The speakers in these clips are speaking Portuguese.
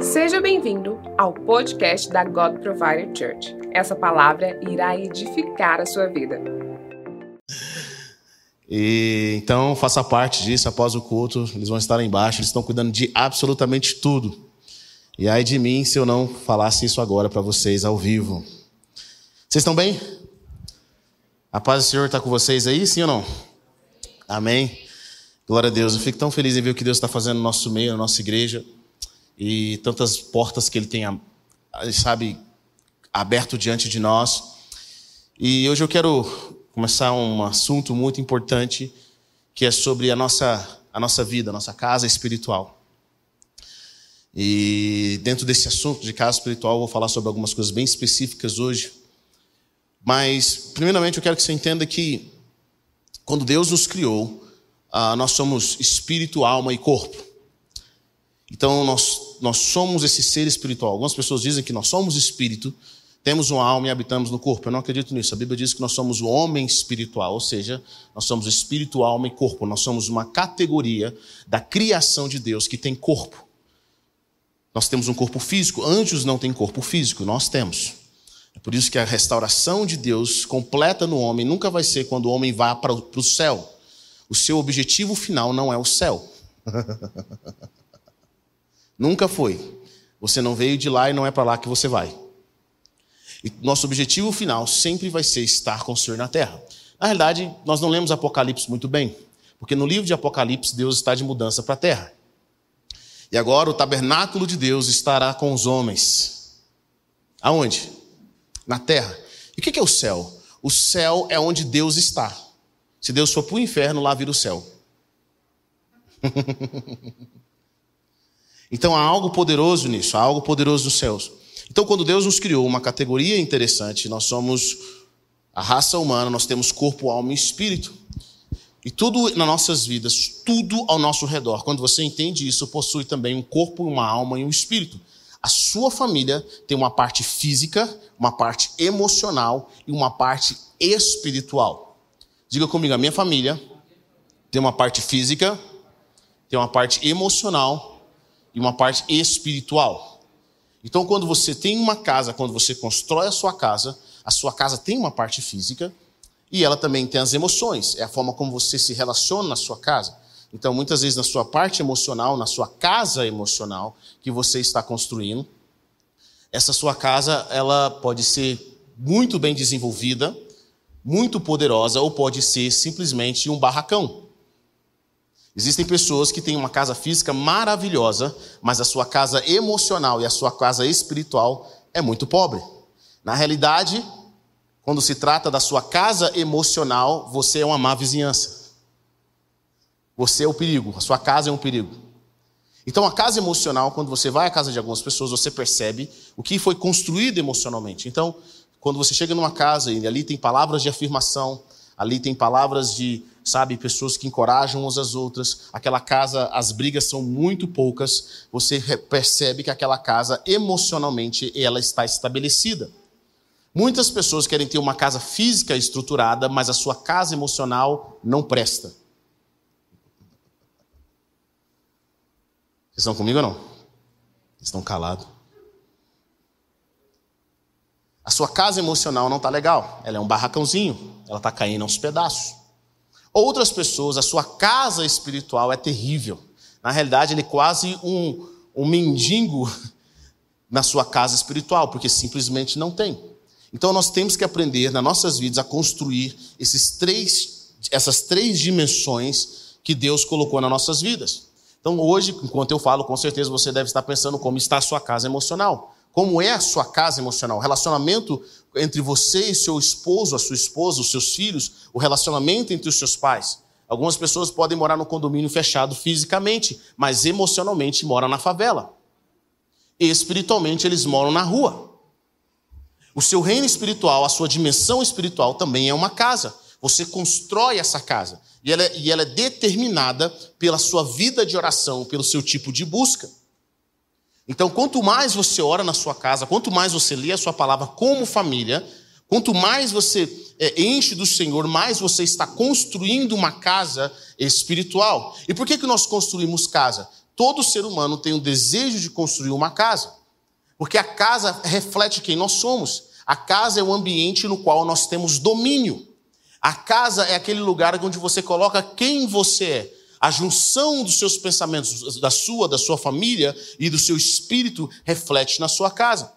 Seja bem-vindo ao podcast da God Provider Church. Essa palavra irá edificar a sua vida. E, então, faça parte disso após o culto. Eles vão estar lá embaixo, eles estão cuidando de absolutamente tudo. E aí de mim se eu não falasse isso agora para vocês ao vivo. Vocês estão bem? A paz do Senhor está com vocês aí, sim ou não? Amém. Glória a Deus. Eu fico tão feliz em ver o que Deus está fazendo no nosso meio, na nossa igreja. E tantas portas que Ele tem, sabe, aberto diante de nós. E hoje eu quero começar um assunto muito importante, que é sobre a nossa, a nossa vida, a nossa casa espiritual. E dentro desse assunto de casa espiritual, eu vou falar sobre algumas coisas bem específicas hoje. Mas, primeiramente, eu quero que você entenda que quando Deus nos criou, ah, nós somos espírito, alma e corpo. Então, nós, nós somos esse ser espiritual. Algumas pessoas dizem que nós somos espírito, temos uma alma e habitamos no corpo. Eu não acredito nisso. A Bíblia diz que nós somos o homem espiritual, ou seja, nós somos espírito, alma e corpo. Nós somos uma categoria da criação de Deus que tem corpo. Nós temos um corpo físico, anjos não têm corpo físico, nós temos. É por isso que a restauração de Deus completa no homem nunca vai ser quando o homem vá para o céu. O seu objetivo final não é o céu. nunca foi. Você não veio de lá e não é para lá que você vai. E nosso objetivo final sempre vai ser estar com o Senhor na terra. Na realidade, nós não lemos Apocalipse muito bem, porque no livro de Apocalipse Deus está de mudança para a terra. E agora o tabernáculo de Deus estará com os homens. Aonde? Na terra. E o que é o céu? O céu é onde Deus está. Se Deus for para o inferno, lá vira o céu. então há algo poderoso nisso, há algo poderoso nos céus. Então, quando Deus nos criou uma categoria interessante, nós somos a raça humana, nós temos corpo, alma e espírito. E tudo nas nossas vidas, tudo ao nosso redor, quando você entende isso, possui também um corpo, uma alma e um espírito. A sua família tem uma parte física, uma parte emocional e uma parte espiritual. Diga comigo, a minha família tem uma parte física, tem uma parte emocional e uma parte espiritual. Então, quando você tem uma casa, quando você constrói a sua casa, a sua casa tem uma parte física, e ela também tem as emoções, é a forma como você se relaciona na sua casa. Então, muitas vezes, na sua parte emocional, na sua casa emocional que você está construindo, essa sua casa ela pode ser muito bem desenvolvida, muito poderosa, ou pode ser simplesmente um barracão. Existem pessoas que têm uma casa física maravilhosa, mas a sua casa emocional e a sua casa espiritual é muito pobre. Na realidade, quando se trata da sua casa emocional, você é uma má vizinhança. Você é o perigo, a sua casa é um perigo. Então, a casa emocional, quando você vai à casa de algumas pessoas, você percebe o que foi construído emocionalmente. Então, quando você chega numa casa e ali tem palavras de afirmação, ali tem palavras de, sabe, pessoas que encorajam umas às outras, aquela casa, as brigas são muito poucas, você percebe que aquela casa emocionalmente ela está estabelecida. Muitas pessoas querem ter uma casa física estruturada, mas a sua casa emocional não presta. Vocês estão comigo ou não? Estão calados. A sua casa emocional não está legal. Ela é um barracãozinho. Ela está caindo aos pedaços. Outras pessoas, a sua casa espiritual é terrível. Na realidade, ele é quase um, um mendigo na sua casa espiritual, porque simplesmente não tem. Então nós temos que aprender nas nossas vidas a construir esses três, essas três dimensões que Deus colocou nas nossas vidas. Então hoje, enquanto eu falo, com certeza você deve estar pensando como está a sua casa emocional. Como é a sua casa emocional? O relacionamento entre você e seu esposo, a sua esposa, os seus filhos, o relacionamento entre os seus pais. Algumas pessoas podem morar no condomínio fechado fisicamente, mas emocionalmente moram na favela. E espiritualmente eles moram na rua. O seu reino espiritual, a sua dimensão espiritual também é uma casa. Você constrói essa casa. E ela, é, e ela é determinada pela sua vida de oração, pelo seu tipo de busca. Então, quanto mais você ora na sua casa, quanto mais você lê a sua palavra como família, quanto mais você é, enche do Senhor, mais você está construindo uma casa espiritual. E por que, que nós construímos casa? todo ser humano tem o desejo de construir uma casa. Porque a casa reflete quem nós somos. A casa é o ambiente no qual nós temos domínio. A casa é aquele lugar onde você coloca quem você é. A junção dos seus pensamentos, da sua, da sua família e do seu espírito reflete na sua casa.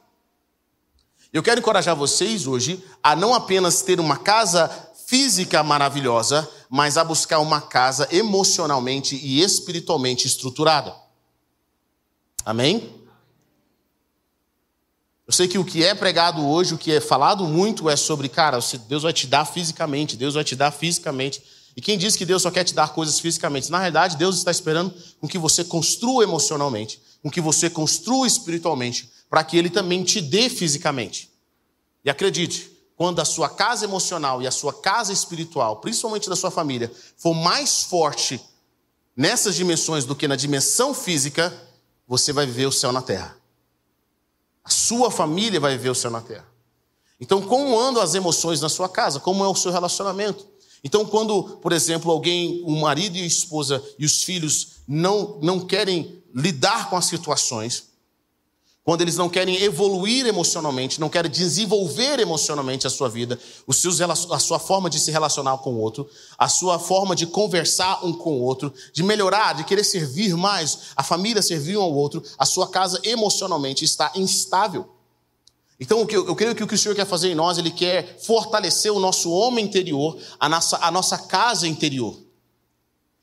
Eu quero encorajar vocês hoje a não apenas ter uma casa física maravilhosa, mas a buscar uma casa emocionalmente e espiritualmente estruturada. Amém? Eu sei que o que é pregado hoje, o que é falado muito é sobre, cara, Deus vai te dar fisicamente, Deus vai te dar fisicamente. E quem diz que Deus só quer te dar coisas fisicamente? Na realidade, Deus está esperando com que você construa emocionalmente, com que você construa espiritualmente, para que Ele também te dê fisicamente. E acredite, quando a sua casa emocional e a sua casa espiritual, principalmente da sua família, for mais forte nessas dimensões do que na dimensão física, você vai viver o céu na terra. A sua família vai ver o céu na terra. Então, como andam as emoções na sua casa? Como é o seu relacionamento? Então, quando, por exemplo, alguém, o marido e a esposa e os filhos não, não querem lidar com as situações, quando eles não querem evoluir emocionalmente, não querem desenvolver emocionalmente a sua vida, os seus, a sua forma de se relacionar com o outro, a sua forma de conversar um com o outro, de melhorar, de querer servir mais, a família servir um ao outro, a sua casa emocionalmente está instável. Então, eu creio que o que o Senhor quer fazer em nós, Ele quer fortalecer o nosso homem interior, a nossa, a nossa casa interior.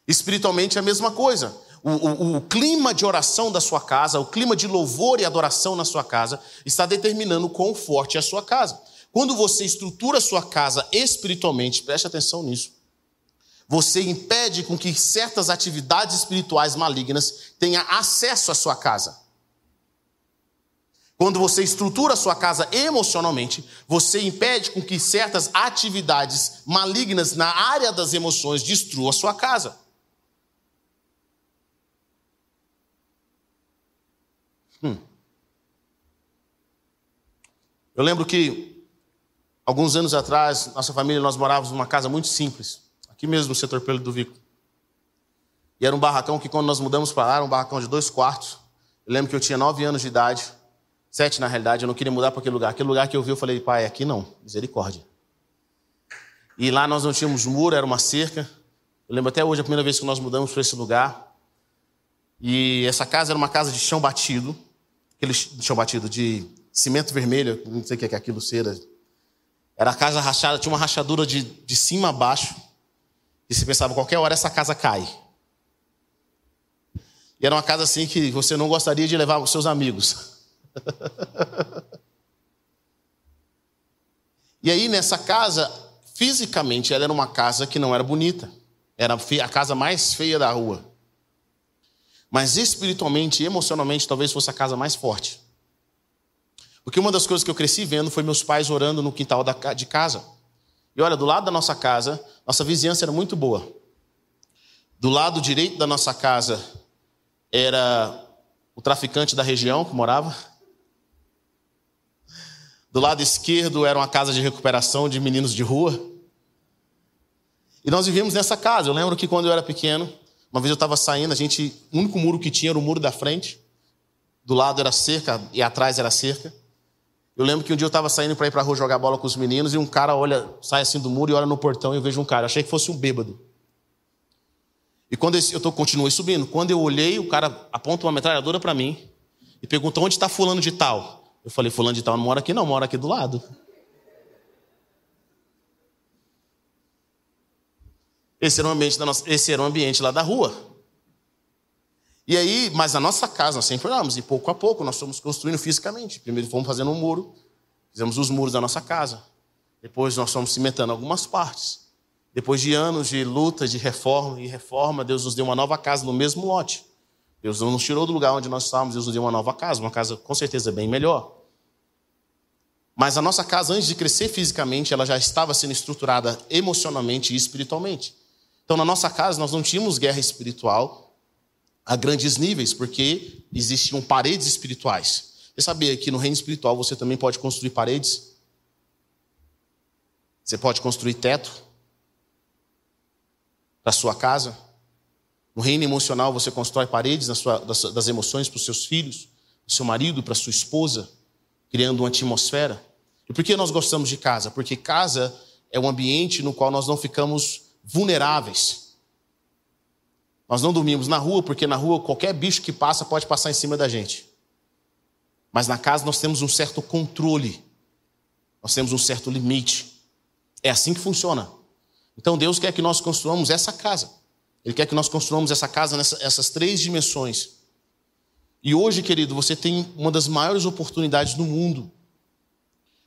Espiritualmente é a mesma coisa o, o, o, clima de oração da sua casa, o clima de louvor e adoração na sua casa, está determinando quão forte é a sua casa. Quando você estrutura a sua casa espiritualmente, preste atenção nisso, você impede com que certas atividades espirituais malignas tenham acesso à sua casa. Quando você estrutura a sua casa emocionalmente, você impede com que certas atividades malignas na área das emoções destruam a sua casa. Hum. Eu lembro que, alguns anos atrás, nossa família, nós morávamos numa casa muito simples, aqui mesmo no setor Pelo do Vico. E era um barracão que, quando nós mudamos para lá, era um barracão de dois quartos. Eu lembro que eu tinha nove anos de idade, sete na realidade, eu não queria mudar para aquele lugar. Aquele lugar que eu vi, eu falei, pai, aqui não, misericórdia. E lá nós não tínhamos muro, era uma cerca. Eu lembro até hoje a primeira vez que nós mudamos para esse lugar. E essa casa era uma casa de chão batido aquele chão batido de cimento vermelho, não sei o que é aquilo, cera. Era a casa rachada, tinha uma rachadura de, de cima a baixo. E você pensava, qualquer hora essa casa cai. E era uma casa assim que você não gostaria de levar os seus amigos. e aí, nessa casa, fisicamente, ela era uma casa que não era bonita. Era a casa mais feia da rua. Mas espiritualmente e emocionalmente talvez fosse a casa mais forte. Porque uma das coisas que eu cresci vendo foi meus pais orando no quintal de casa. E olha, do lado da nossa casa, nossa vizinhança era muito boa. Do lado direito da nossa casa era o traficante da região que morava. Do lado esquerdo era uma casa de recuperação de meninos de rua. E nós vivíamos nessa casa. Eu lembro que quando eu era pequeno, uma vez eu estava saindo, a gente, o único muro que tinha era o muro da frente. Do lado era cerca e atrás era cerca. Eu lembro que um dia eu estava saindo para ir para a rua jogar bola com os meninos e um cara olha, sai assim do muro e olha no portão e eu vejo um cara. Eu achei que fosse um bêbado. E quando eu tô, continuei subindo, quando eu olhei, o cara aponta uma metralhadora para mim e pergunta onde está fulano de tal. Eu falei, fulano de tal não mora aqui não, mora aqui do lado. Esse era o ambiente, da nossa, esse era o ambiente lá da rua. E aí, mas na nossa casa nós sempre oramos, e pouco a pouco nós fomos construindo fisicamente. Primeiro fomos fazendo um muro, fizemos os muros da nossa casa. Depois nós fomos cimentando algumas partes. Depois de anos de luta, de reforma e reforma, Deus nos deu uma nova casa no mesmo lote. Deus não nos tirou do lugar onde nós estávamos, Deus nos deu uma nova casa, uma casa com certeza bem melhor. Mas a nossa casa, antes de crescer fisicamente, ela já estava sendo estruturada emocionalmente e espiritualmente. Então, na nossa casa, nós não tínhamos guerra espiritual a grandes níveis, porque existiam paredes espirituais. Você sabia que no reino espiritual você também pode construir paredes? Você pode construir teto para sua casa? No reino emocional, você constrói paredes das, das emoções para os seus filhos, para o seu marido, para a sua esposa, criando uma atmosfera. E por que nós gostamos de casa? Porque casa é um ambiente no qual nós não ficamos vulneráveis. Nós não dormimos na rua, porque na rua qualquer bicho que passa pode passar em cima da gente. Mas na casa nós temos um certo controle, nós temos um certo limite. É assim que funciona. Então Deus quer que nós construamos essa casa. Ele quer que nós construamos essa casa nessas três dimensões. E hoje, querido, você tem uma das maiores oportunidades do mundo.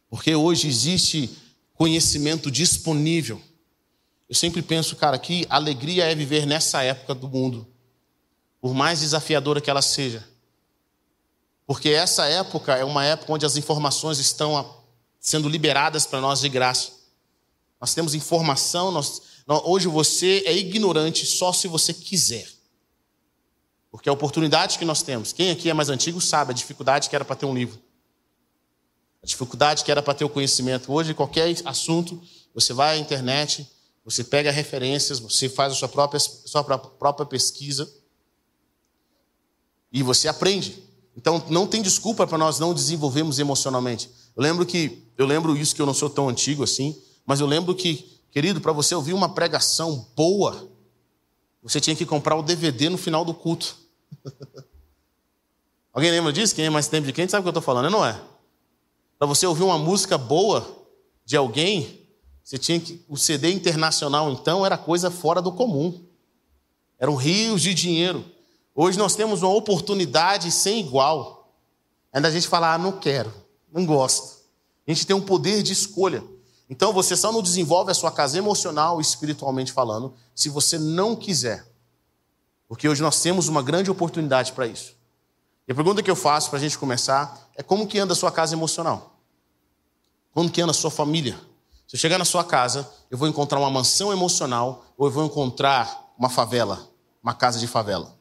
Porque hoje existe conhecimento disponível. Eu sempre penso, cara, que alegria é viver nessa época do mundo, por mais desafiadora que ela seja. Porque essa época é uma época onde as informações estão sendo liberadas para nós de graça. Nós temos informação, nós, hoje você é ignorante só se você quiser. Porque a oportunidade que nós temos, quem aqui é mais antigo sabe a dificuldade que era para ter um livro. A dificuldade que era para ter o conhecimento. Hoje, qualquer assunto, você vai à internet, você pega referências, você faz a sua própria, sua própria pesquisa e você aprende. Então, não tem desculpa para nós não desenvolvermos emocionalmente. Eu lembro que, eu lembro isso que eu não sou tão antigo assim, mas eu lembro que, querido, para você ouvir uma pregação boa, você tinha que comprar o DVD no final do culto. Alguém lembra disso? Quem é mais tempo de quem sabe o que eu estou falando, não é? Para você ouvir uma música boa de alguém, você tinha que. O CD internacional, então, era coisa fora do comum. Eram rios de dinheiro. Hoje nós temos uma oportunidade sem igual. Ainda a gente fala, ah, não quero, não gosto. A gente tem um poder de escolha. Então você só não desenvolve a sua casa emocional espiritualmente falando se você não quiser. Porque hoje nós temos uma grande oportunidade para isso. E a pergunta que eu faço para a gente começar é como que anda a sua casa emocional? Como que anda a sua família? Se eu chegar na sua casa, eu vou encontrar uma mansão emocional ou eu vou encontrar uma favela, uma casa de favela.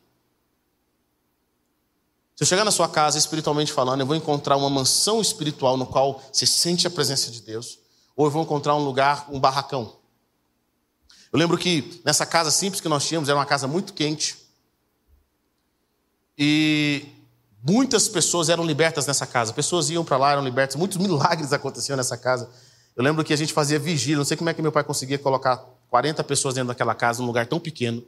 Se eu chegar na sua casa, espiritualmente falando, eu vou encontrar uma mansão espiritual no qual você sente a presença de Deus, ou eu vou encontrar um lugar, um barracão. Eu lembro que nessa casa simples que nós tínhamos, era uma casa muito quente. E muitas pessoas eram libertas nessa casa. Pessoas iam para lá, eram libertas. Muitos milagres aconteciam nessa casa. Eu lembro que a gente fazia vigília, não sei como é que meu pai conseguia colocar 40 pessoas dentro daquela casa, num lugar tão pequeno.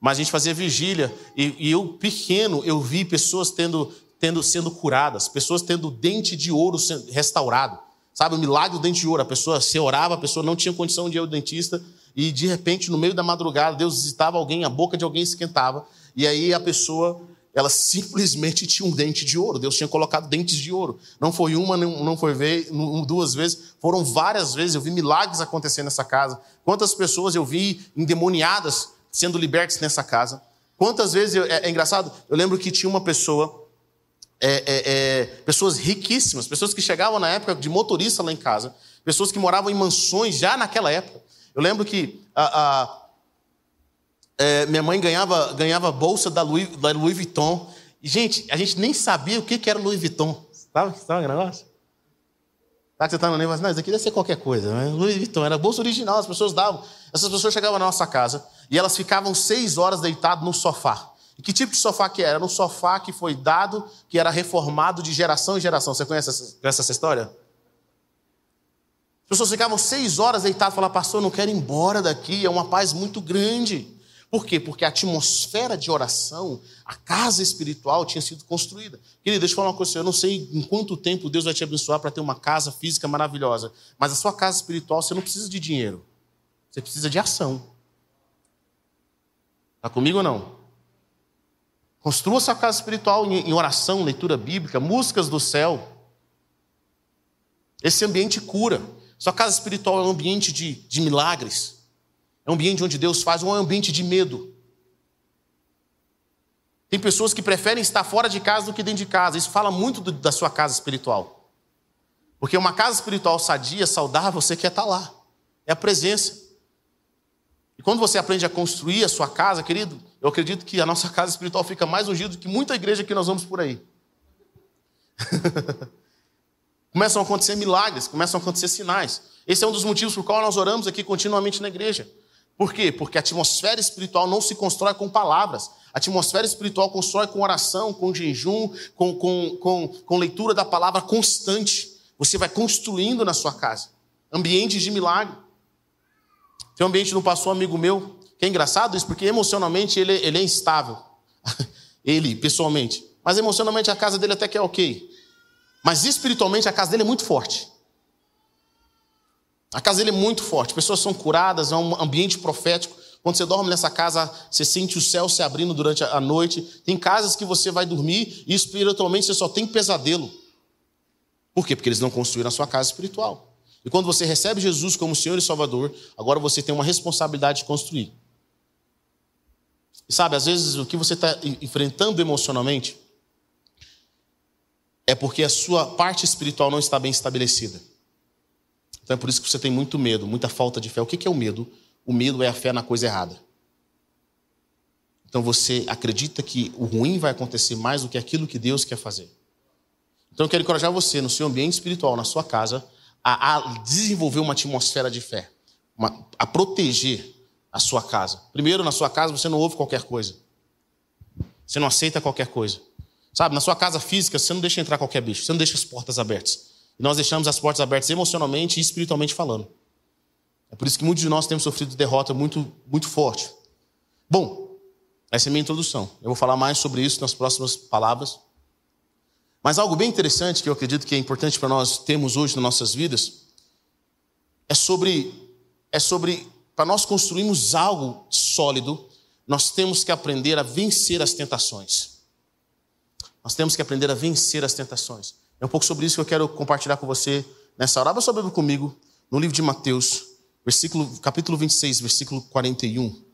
Mas a gente fazia vigília e, e eu, pequeno, eu vi pessoas tendo, tendo, sendo curadas, pessoas tendo dente de ouro restaurado. Sabe, o milagre do dente de ouro. A pessoa se orava, a pessoa não tinha condição de ir ao dentista e de repente, no meio da madrugada, Deus visitava alguém, a boca de alguém esquentava e aí a pessoa ela simplesmente tinha um dente de ouro. Deus tinha colocado dentes de ouro. Não foi uma, não foi duas vezes, foram várias vezes. Eu vi milagres acontecer nessa casa. Quantas pessoas eu vi endemoniadas sendo libertas nessa casa. Quantas vezes, eu, é, é, engraçado, eu lembro que tinha uma pessoa, é, é, é, pessoas riquíssimas, pessoas que chegavam na época de motorista lá em casa, pessoas que moravam em mansões já naquela época. Eu lembro que a, a é, minha mãe ganhava, ganhava bolsa da Louis, da Louis Vuitton. E, gente, a gente nem sabia o que, que era Louis Vuitton. Sabe, sabe o negócio? Tá que você está no negócio, não, isso aqui deve ser qualquer coisa. Né? Louis Vuitton, era bolsa original, as pessoas davam. Essas pessoas chegavam na nossa casa e elas ficavam seis horas deitadas no sofá. E que tipo de sofá que era? Era um sofá que foi dado, que era reformado de geração em geração. Você conhece essa, conhece essa história? As pessoas ficavam seis horas deitadas e falavam, pastor, não quero ir embora daqui, é uma paz muito grande. Por quê? Porque a atmosfera de oração, a casa espiritual tinha sido construída. Querido, deixa eu falar uma coisa, eu não sei em quanto tempo Deus vai te abençoar para ter uma casa física maravilhosa, mas a sua casa espiritual você não precisa de dinheiro, você precisa de ação. Está comigo ou não? Construa sua casa espiritual em oração, leitura bíblica, músicas do céu. Esse ambiente cura. Sua casa espiritual é um ambiente de, de milagres. É um ambiente onde Deus faz, um ambiente de medo. Tem pessoas que preferem estar fora de casa do que dentro de casa. Isso fala muito do, da sua casa espiritual. Porque uma casa espiritual sadia, saudável, você quer estar lá. É a presença. E quando você aprende a construir a sua casa, querido, eu acredito que a nossa casa espiritual fica mais ungida do que muita igreja que nós vamos por aí. começam a acontecer milagres, começam a acontecer sinais. Esse é um dos motivos por qual nós oramos aqui continuamente na igreja. Por quê? Porque a atmosfera espiritual não se constrói com palavras. A atmosfera espiritual constrói com oração, com jejum, com, com, com, com leitura da palavra constante. Você vai construindo na sua casa ambientes de milagre. Tem um ambiente de um pastor amigo meu, que é engraçado isso, porque emocionalmente ele, ele é instável. ele, pessoalmente. Mas emocionalmente a casa dele até que é ok. Mas espiritualmente a casa dele é muito forte. A casa dele é muito forte. Pessoas são curadas, é um ambiente profético. Quando você dorme nessa casa, você sente o céu se abrindo durante a noite. Tem casas que você vai dormir e espiritualmente você só tem pesadelo. Por quê? Porque eles não construíram a sua casa espiritual. E quando você recebe Jesus como Senhor e Salvador, agora você tem uma responsabilidade de construir. E sabe, às vezes o que você está enfrentando emocionalmente é porque a sua parte espiritual não está bem estabelecida. Então é por isso que você tem muito medo, muita falta de fé. O que é o medo? O medo é a fé na coisa errada. Então você acredita que o ruim vai acontecer mais do que aquilo que Deus quer fazer. Então eu quero encorajar você no seu ambiente espiritual, na sua casa, a, a desenvolver uma atmosfera de fé, uma, a proteger a sua casa. Primeiro, na sua casa você não ouve qualquer coisa. Você não aceita qualquer coisa. Sabe, na sua casa física você não deixa entrar qualquer bicho, você não deixa as portas abertas. E nós deixamos as portas abertas emocionalmente e espiritualmente falando. É por isso que muitos de nós temos sofrido derrota muito, muito forte. Bom, essa é a minha introdução. Eu vou falar mais sobre isso nas próximas palavras. Mas algo bem interessante que eu acredito que é importante para nós termos hoje nas nossas vidas é sobre é sobre para nós construirmos algo sólido, nós temos que aprender a vencer as tentações. Nós temos que aprender a vencer as tentações. É um pouco sobre isso que eu quero compartilhar com você nessa hora. Abra sua Bíblia comigo no livro de Mateus, versículo, capítulo 26, versículo 41.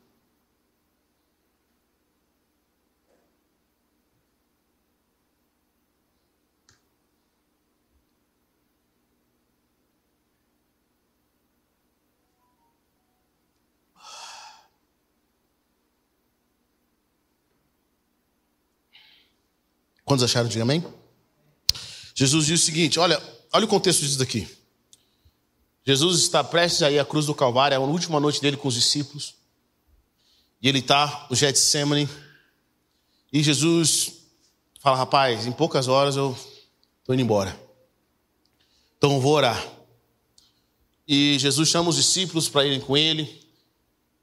Quantos acharam de amém? Jesus diz o seguinte: olha, olha o contexto disso daqui. Jesus está prestes a ir à cruz do Calvário, é a última noite dele com os discípulos. E ele está no Getsemane. E Jesus fala: rapaz, em poucas horas eu estou indo embora. Então eu vou orar. E Jesus chama os discípulos para irem com ele.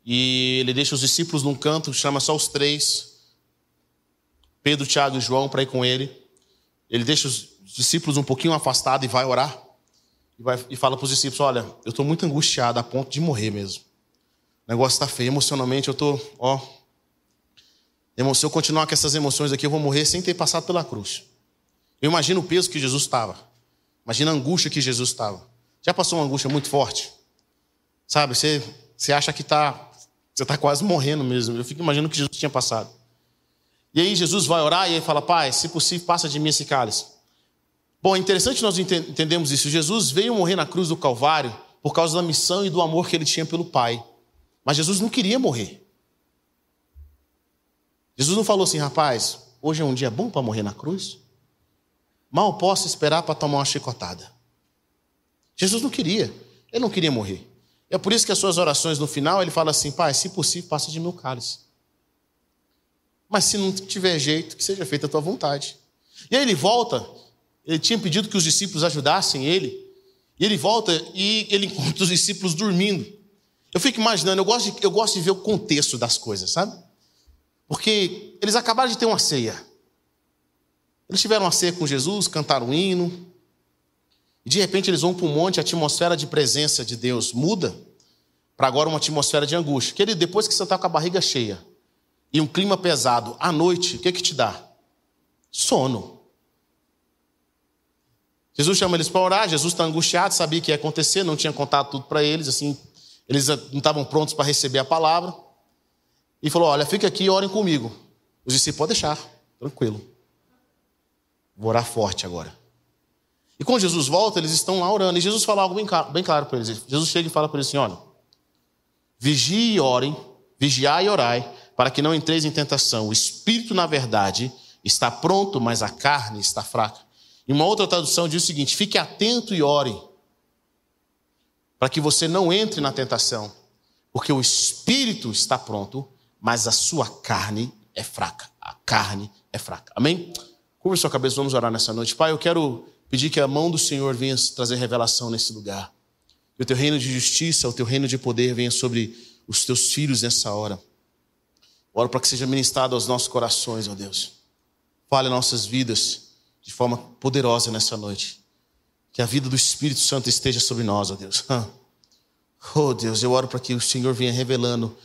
E ele deixa os discípulos num canto, chama só os três. Pedro, Tiago e João para ir com ele. Ele deixa os discípulos um pouquinho afastados e vai orar. E, vai, e fala para os discípulos: Olha, eu estou muito angustiado a ponto de morrer mesmo. O negócio está feio. Emocionalmente, eu estou, ó. Se eu continuar com essas emoções aqui, eu vou morrer sem ter passado pela cruz. Eu imagino o peso que Jesus estava. Imagina a angústia que Jesus estava. Já passou uma angústia muito forte? Sabe, você, você acha que está você está quase morrendo mesmo. Eu fico imaginando o que Jesus tinha passado. E aí Jesus vai orar e ele fala: Pai, se possível, passa de mim esse cálice. Bom, é interessante nós entendemos isso. Jesus veio morrer na cruz do Calvário por causa da missão e do amor que ele tinha pelo Pai. Mas Jesus não queria morrer. Jesus não falou assim, rapaz, hoje é um dia bom para morrer na cruz? Mal posso esperar para tomar uma chicotada. Jesus não queria, ele não queria morrer. É por isso que as suas orações no final ele fala assim: Pai, se possível, passa de meu cálice. Mas se não tiver jeito, que seja feita a tua vontade. E aí ele volta, ele tinha pedido que os discípulos ajudassem ele, e ele volta e ele encontra os discípulos dormindo. Eu fico imaginando, eu gosto, de, eu gosto de ver o contexto das coisas, sabe? Porque eles acabaram de ter uma ceia. Eles tiveram uma ceia com Jesus, cantaram um hino, e de repente eles vão para um monte, a atmosfera de presença de Deus muda para agora uma atmosfera de angústia. Que ele, depois que você está com a barriga cheia, e um clima pesado à noite, o que, que te dá? Sono. Jesus chama eles para orar, Jesus está angustiado, sabia que ia acontecer, não tinha contado tudo para eles, assim, eles não estavam prontos para receber a palavra. E falou: Olha, fica aqui e orem comigo. Os discípulos, pode deixar, tranquilo. Vou orar forte agora. E quando Jesus volta, eles estão lá orando. E Jesus fala algo bem claro, bem claro para eles. Jesus chega e fala para eles assim: Olha, vigie e orem, vigiai e orai, para que não entreis em tentação. O espírito, na verdade, está pronto, mas a carne está fraca. E uma outra tradução diz o seguinte: fique atento e ore, para que você não entre na tentação. Porque o espírito está pronto, mas a sua carne é fraca. A carne é fraca. Amém? Curva sua cabeça, vamos orar nessa noite. Pai, eu quero pedir que a mão do Senhor venha trazer revelação nesse lugar. Que o teu reino de justiça, o teu reino de poder venha sobre os teus filhos nessa hora. Oro para que seja ministrado aos nossos corações, ó Deus. Fale nossas vidas de forma poderosa nessa noite. Que a vida do Espírito Santo esteja sobre nós, ó Deus. Oh Deus, eu oro para que o Senhor venha revelando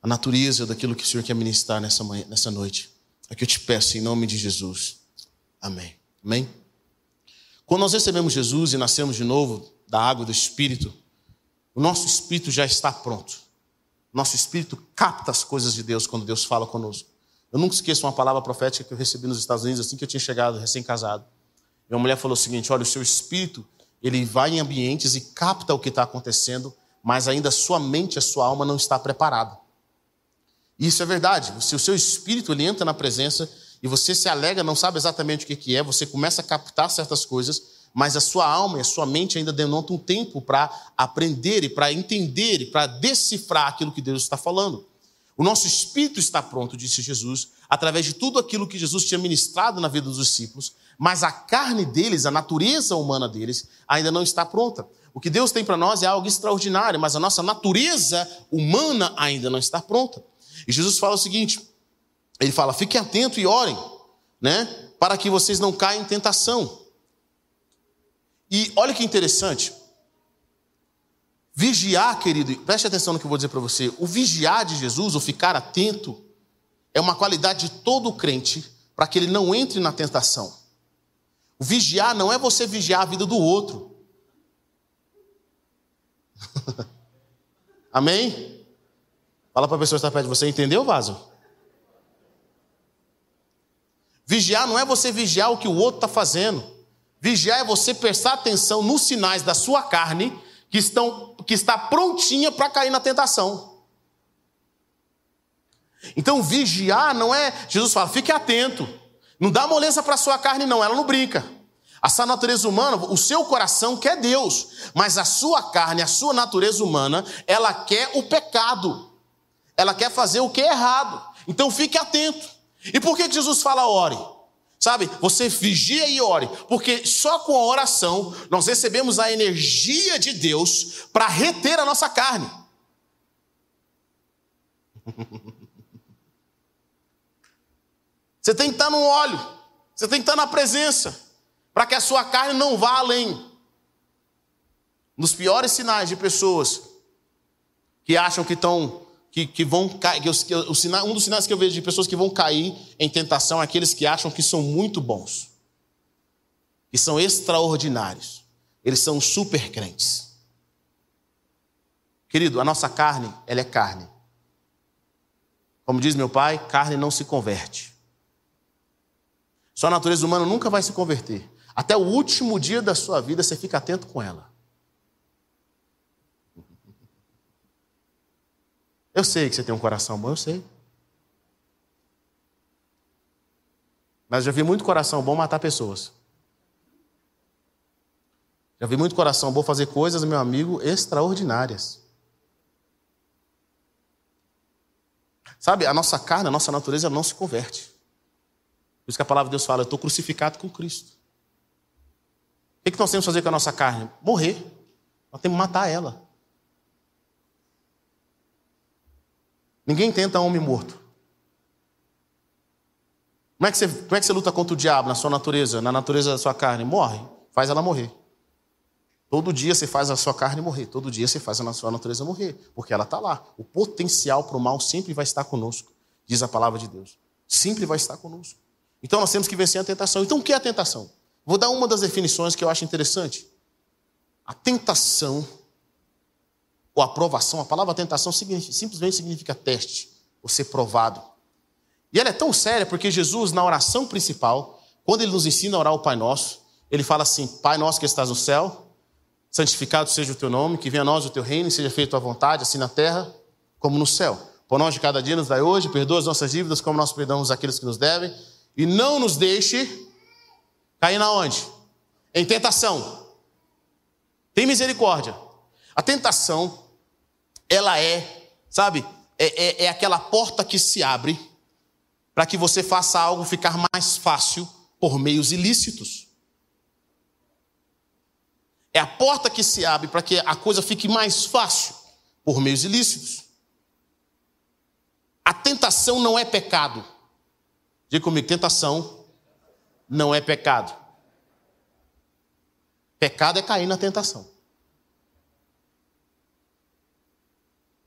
a natureza daquilo que o Senhor quer ministrar nessa, manhã, nessa noite. É que eu te peço em nome de Jesus. Amém. Amém. Quando nós recebemos Jesus e nascemos de novo da água do Espírito, o nosso espírito já está pronto. Nosso espírito capta as coisas de Deus quando Deus fala conosco. Eu nunca esqueço uma palavra profética que eu recebi nos Estados Unidos assim que eu tinha chegado, recém-casado. Uma mulher falou o seguinte: olha, o seu espírito, ele vai em ambientes e capta o que está acontecendo, mas ainda a sua mente, a sua alma não está preparada. Isso é verdade. Se o seu espírito ele entra na presença e você se alega, não sabe exatamente o que é, você começa a captar certas coisas, mas a sua alma e a sua mente ainda denotam um tempo para aprender e para entender e para decifrar aquilo que Deus está falando. O nosso espírito está pronto, disse Jesus, através de tudo aquilo que Jesus tinha ministrado na vida dos discípulos, mas a carne deles, a natureza humana deles, ainda não está pronta. O que Deus tem para nós é algo extraordinário, mas a nossa natureza humana ainda não está pronta. E Jesus fala o seguinte: ele fala, fiquem atentos e orem, né? Para que vocês não caiam em tentação. E olha que interessante. Vigiar, querido, preste atenção no que eu vou dizer para você. O vigiar de Jesus, o ficar atento, é uma qualidade de todo crente para que ele não entre na tentação. O vigiar não é você vigiar a vida do outro. Amém? Fala para a pessoa que está perto de você, entendeu, vaso? Vigiar não é você vigiar o que o outro está fazendo. Vigiar é você prestar atenção nos sinais da sua carne que, estão, que está prontinha para cair na tentação. Então, vigiar não é. Jesus fala, fique atento. Não dá moleza para a sua carne, não, ela não brinca. A sua natureza humana, o seu coração quer Deus, mas a sua carne, a sua natureza humana, ela quer o pecado. Ela quer fazer o que é errado. Então fique atento. E por que Jesus fala ore? Sabe, você vigia e ore, porque só com a oração nós recebemos a energia de Deus para reter a nossa carne. Você tem que estar no óleo, você tem que estar na presença, para que a sua carne não vá além. Nos piores sinais de pessoas que acham que estão que, que vão cair, um dos sinais que eu vejo de pessoas que vão cair em tentação é aqueles que acham que são muito bons, que são extraordinários, eles são super crentes. Querido, a nossa carne, ela é carne. Como diz meu pai, carne não se converte. Sua natureza humana nunca vai se converter. Até o último dia da sua vida, você fica atento com ela. Eu sei que você tem um coração bom, eu sei. Mas já vi muito coração bom matar pessoas. Já vi muito coração bom fazer coisas, meu amigo, extraordinárias. Sabe, a nossa carne, a nossa natureza não se converte. Por isso que a palavra de Deus fala: Eu estou crucificado com Cristo. O que nós temos que fazer com a nossa carne? Morrer. Nós temos que matar ela. Ninguém tenta homem morto. Como é, que você, como é que você luta contra o diabo na sua natureza, na natureza da sua carne? Morre, faz ela morrer. Todo dia você faz a sua carne morrer, todo dia você faz a sua natureza morrer, porque ela está lá. O potencial para o mal sempre vai estar conosco, diz a palavra de Deus. Sempre vai estar conosco. Então nós temos que vencer a tentação. Então o que é a tentação? Vou dar uma das definições que eu acho interessante. A tentação ou aprovação, a palavra tentação simplesmente significa teste, ou ser provado. E ela é tão séria porque Jesus, na oração principal, quando ele nos ensina a orar o Pai Nosso, ele fala assim: Pai nosso que estás no céu, santificado seja o teu nome, que venha a nós o teu reino e seja feita a tua vontade, assim na terra como no céu. Por nós de cada dia nos dai hoje, perdoa as nossas dívidas como nós perdoamos aqueles que nos devem, e não nos deixe cair na onde? Em tentação. Tem misericórdia. A tentação, ela é Sabe? É, é, é aquela porta que se abre para que você faça algo ficar mais fácil por meios ilícitos. É a porta que se abre para que a coisa fique mais fácil por meios ilícitos. A tentação não é pecado. Diga comigo, tentação não é pecado. Pecado é cair na tentação.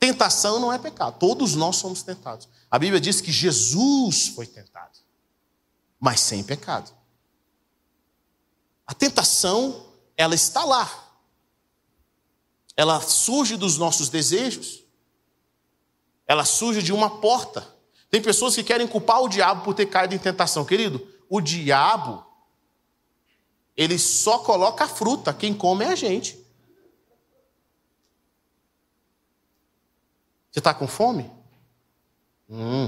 Tentação não é pecado. Todos nós somos tentados. A Bíblia diz que Jesus foi tentado, mas sem pecado. A tentação, ela está lá. Ela surge dos nossos desejos. Ela surge de uma porta. Tem pessoas que querem culpar o diabo por ter caído em tentação. Querido, o diabo, ele só coloca a fruta, quem come é a gente. Você está com fome? Hum.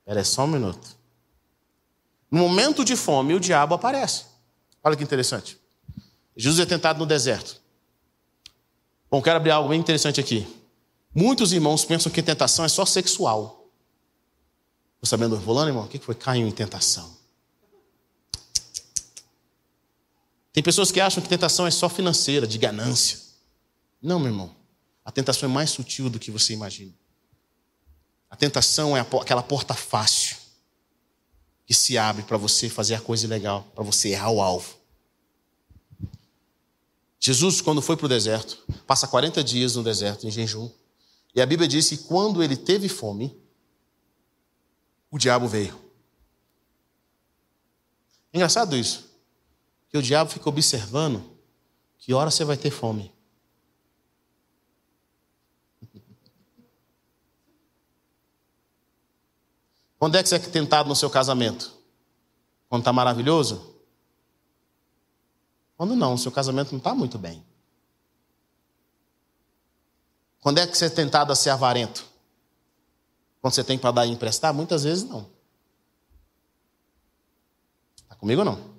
Espera só um minuto. No momento de fome, o diabo aparece. Olha que interessante. Jesus é tentado no deserto. Bom, quero abrir algo bem interessante aqui. Muitos irmãos pensam que tentação é só sexual. Estou sabendo, rolando, irmão? O que foi? Caiu em tentação. Tem pessoas que acham que tentação é só financeira, de ganância. Não, meu irmão. A tentação é mais sutil do que você imagina. A tentação é aquela porta fácil que se abre para você fazer a coisa legal, para você errar o alvo. Jesus, quando foi para o deserto, passa 40 dias no deserto, em jejum. E a Bíblia diz que quando ele teve fome, o diabo veio. Engraçado isso. Que o diabo fica observando que hora você vai ter fome. Quando é que você é tentado no seu casamento? Quando está maravilhoso? Quando não, seu casamento não está muito bem. Quando é que você é tentado a ser avarento? Quando você tem para dar e emprestar? Muitas vezes não. Está comigo ou não?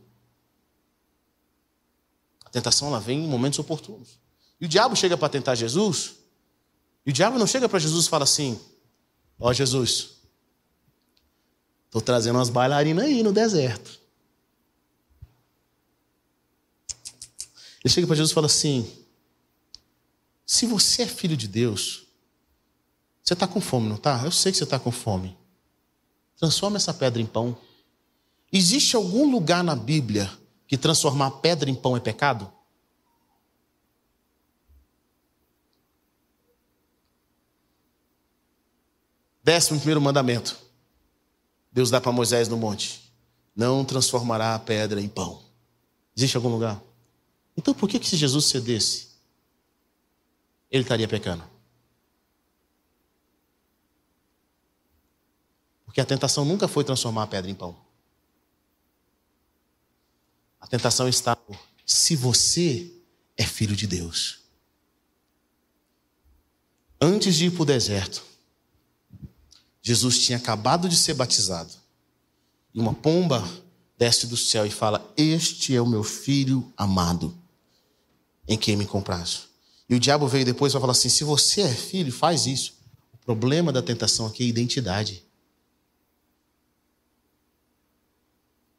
A tentação ela vem em momentos oportunos. E o diabo chega para tentar Jesus, e o diabo não chega para Jesus e fala assim: Ó oh, Jesus, Estou trazendo umas bailarinas aí no deserto. Ele chega para Jesus e fala assim: Se você é filho de Deus, você está com fome, não está? Eu sei que você está com fome. Transforma essa pedra em pão. Existe algum lugar na Bíblia que transformar pedra em pão é pecado? Décimo primeiro mandamento. Deus dá para Moisés no monte: Não transformará a pedra em pão. Existe algum lugar? Então por que, que se Jesus cedesse, ele estaria pecando? Porque a tentação nunca foi transformar a pedra em pão. A tentação está se você é filho de Deus. Antes de ir para o deserto, Jesus tinha acabado de ser batizado. E uma pomba desce do céu e fala: Este é o meu filho amado, em quem me compraste. E o diabo veio depois e vai falar assim: Se você é filho, faz isso. O problema da tentação aqui é identidade.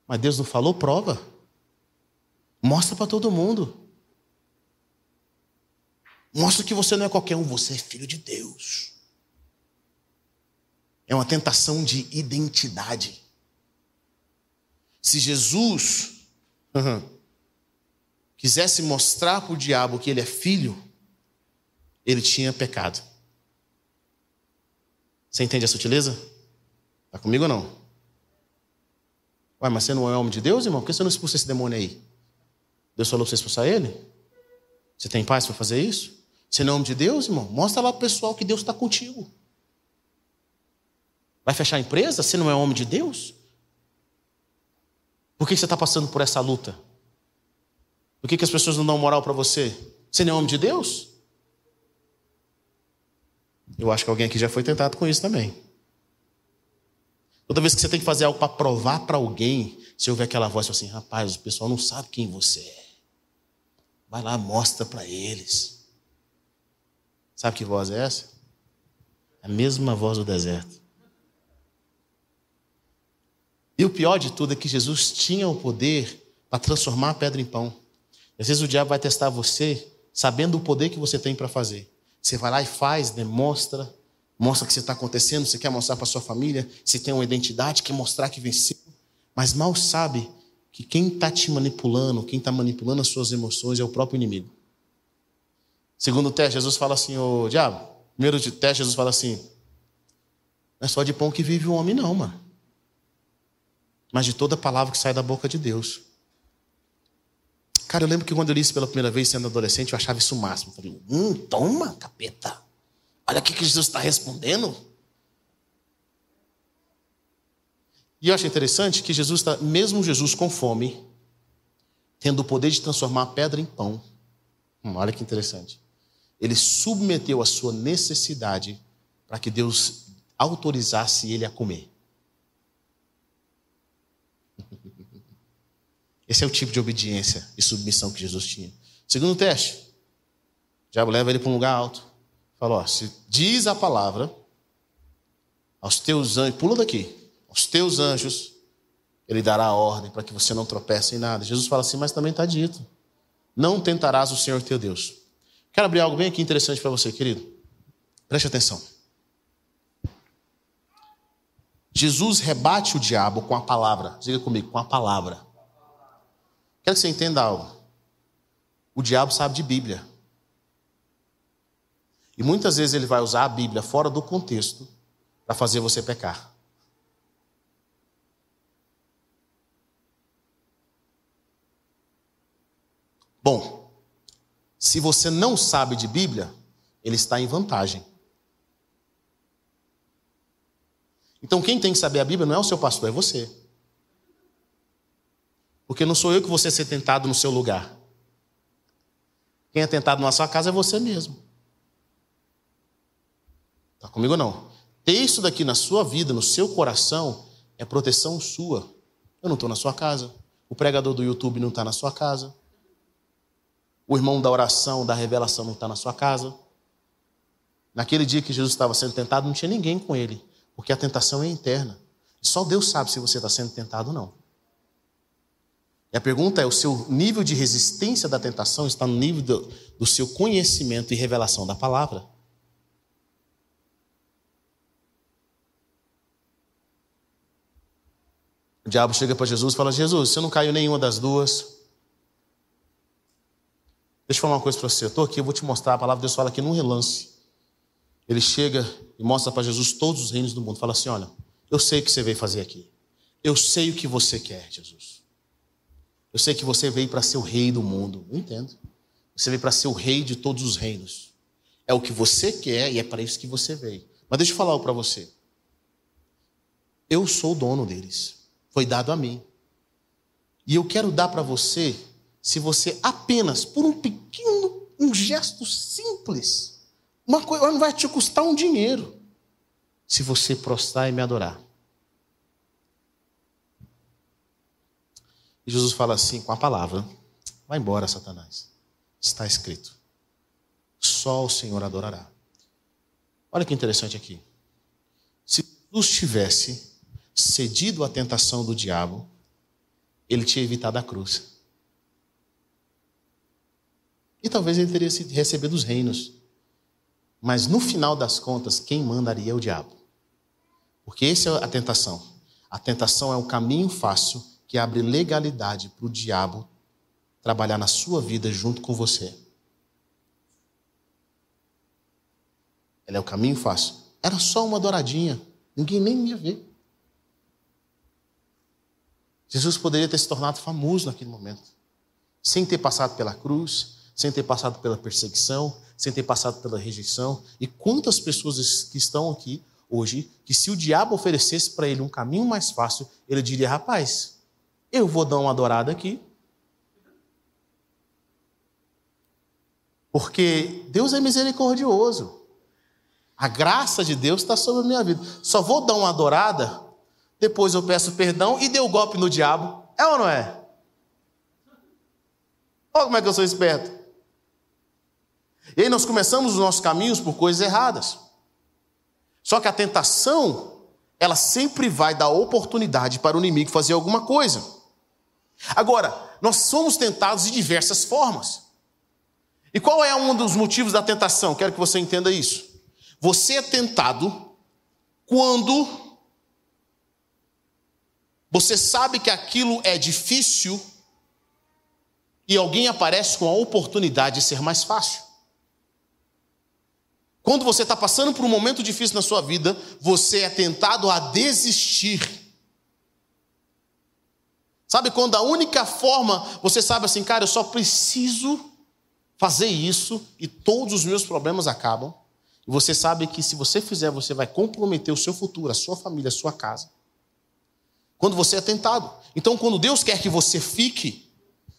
Mas Deus não falou, prova. Mostra para todo mundo. Mostra que você não é qualquer um, você é filho de Deus. É uma tentação de identidade. Se Jesus uhum, quisesse mostrar para o diabo que ele é filho, ele tinha pecado. Você entende a sutileza? Está comigo ou não? Ué, mas você não é homem de Deus, irmão? Por que você não expulsa esse demônio aí? Deus falou para você expulsar ele? Você tem paz para fazer isso? Você não é homem de Deus, irmão? Mostra lá para o pessoal que Deus está contigo. Vai fechar a empresa? Você não é homem de Deus? Por que você está passando por essa luta? Por que, que as pessoas não dão moral para você? Você não é homem de Deus? Eu acho que alguém aqui já foi tentado com isso também. Toda vez que você tem que fazer algo para provar para alguém, se ouvir aquela voz assim, rapaz, o pessoal não sabe quem você é. Vai lá, mostra para eles. Sabe que voz é essa? A mesma voz do deserto. E o pior de tudo é que Jesus tinha o poder para transformar a pedra em pão. Às vezes o diabo vai testar você, sabendo o poder que você tem para fazer. Você vai lá e faz, demonstra, mostra que você está acontecendo, você quer mostrar para sua família, você tem uma identidade, quer mostrar que venceu, mas mal sabe que quem está te manipulando, quem está manipulando as suas emoções é o próprio inimigo. Segundo teste, Jesus fala assim, ô diabo, primeiro teste, Jesus fala assim, não é só de pão que vive o homem não, mano. Mas de toda palavra que sai da boca de Deus. Cara, eu lembro que quando eu li isso pela primeira vez, sendo adolescente, eu achava isso o máximo. Eu falei, hum, toma, capeta. Olha o que Jesus está respondendo. E eu acho interessante que Jesus está, mesmo Jesus com fome, tendo o poder de transformar a pedra em pão. Hum, olha que interessante. Ele submeteu a sua necessidade para que Deus autorizasse ele a comer. Esse é o tipo de obediência e submissão que Jesus tinha. Segundo teste, o diabo leva ele para um lugar alto. Falou: ó, se diz a palavra aos teus anjos, pula daqui, aos teus anjos, ele dará a ordem para que você não tropece em nada. Jesus fala assim, mas também está dito: não tentarás o Senhor teu Deus. Quero abrir algo bem aqui interessante para você, querido. Preste atenção. Jesus rebate o diabo com a palavra. Diga comigo, com a palavra. Quero que você entenda algo. O diabo sabe de Bíblia. E muitas vezes ele vai usar a Bíblia fora do contexto para fazer você pecar. Bom, se você não sabe de Bíblia, ele está em vantagem. Então quem tem que saber a Bíblia não é o seu pastor, é você. Porque não sou eu que vou ser tentado no seu lugar. Quem é tentado na sua casa é você mesmo. Está comigo ou não? Ter isso daqui na sua vida, no seu coração, é proteção sua. Eu não estou na sua casa. O pregador do YouTube não está na sua casa. O irmão da oração, da revelação não está na sua casa. Naquele dia que Jesus estava sendo tentado, não tinha ninguém com ele, porque a tentação é interna. Só Deus sabe se você está sendo tentado ou não. E a pergunta é: o seu nível de resistência da tentação está no nível do, do seu conhecimento e revelação da palavra? O diabo chega para Jesus e fala: Jesus, você não caiu nenhuma das duas. Deixa eu falar uma coisa para você. Eu estou aqui, eu vou te mostrar. A palavra de Deus fala aqui num relance. Ele chega e mostra para Jesus todos os reinos do mundo. Fala assim: Olha, eu sei o que você veio fazer aqui. Eu sei o que você quer, Jesus. Eu sei que você veio para ser o rei do mundo. Eu entendo. Você veio para ser o rei de todos os reinos. É o que você quer e é para isso que você veio. Mas deixa eu falar para você. Eu sou o dono deles. Foi dado a mim. E eu quero dar para você, se você apenas, por um pequeno, um gesto simples, uma coisa não vai te custar um dinheiro, se você prostrar e me adorar. E Jesus fala assim com a palavra: Vai embora, Satanás. Está escrito: Só o Senhor adorará. Olha que interessante aqui. Se Jesus tivesse cedido à tentação do diabo, ele tinha evitado a cruz. E talvez ele teria recebido os reinos. Mas no final das contas, quem mandaria é o diabo. Porque essa é a tentação. A tentação é o caminho fácil que abre legalidade para o diabo trabalhar na sua vida junto com você. Ela é o caminho fácil. Era só uma douradinha, ninguém nem ia ver. Jesus poderia ter se tornado famoso naquele momento, sem ter passado pela cruz, sem ter passado pela perseguição, sem ter passado pela rejeição. E quantas pessoas que estão aqui hoje, que se o diabo oferecesse para ele um caminho mais fácil, ele diria: rapaz, eu vou dar uma adorada aqui. Porque Deus é misericordioso. A graça de Deus está sobre a minha vida. Só vou dar uma adorada, depois eu peço perdão e dei o um golpe no diabo. É ou não é? Olha como é que eu sou esperto. E aí nós começamos os nossos caminhos por coisas erradas. Só que a tentação, ela sempre vai dar oportunidade para o inimigo fazer alguma coisa. Agora, nós somos tentados de diversas formas. E qual é um dos motivos da tentação? Quero que você entenda isso. Você é tentado quando você sabe que aquilo é difícil e alguém aparece com a oportunidade de ser mais fácil. Quando você está passando por um momento difícil na sua vida, você é tentado a desistir. Sabe quando a única forma, você sabe assim, cara, eu só preciso fazer isso e todos os meus problemas acabam. E você sabe que se você fizer, você vai comprometer o seu futuro, a sua família, a sua casa. Quando você é tentado. Então, quando Deus quer que você fique,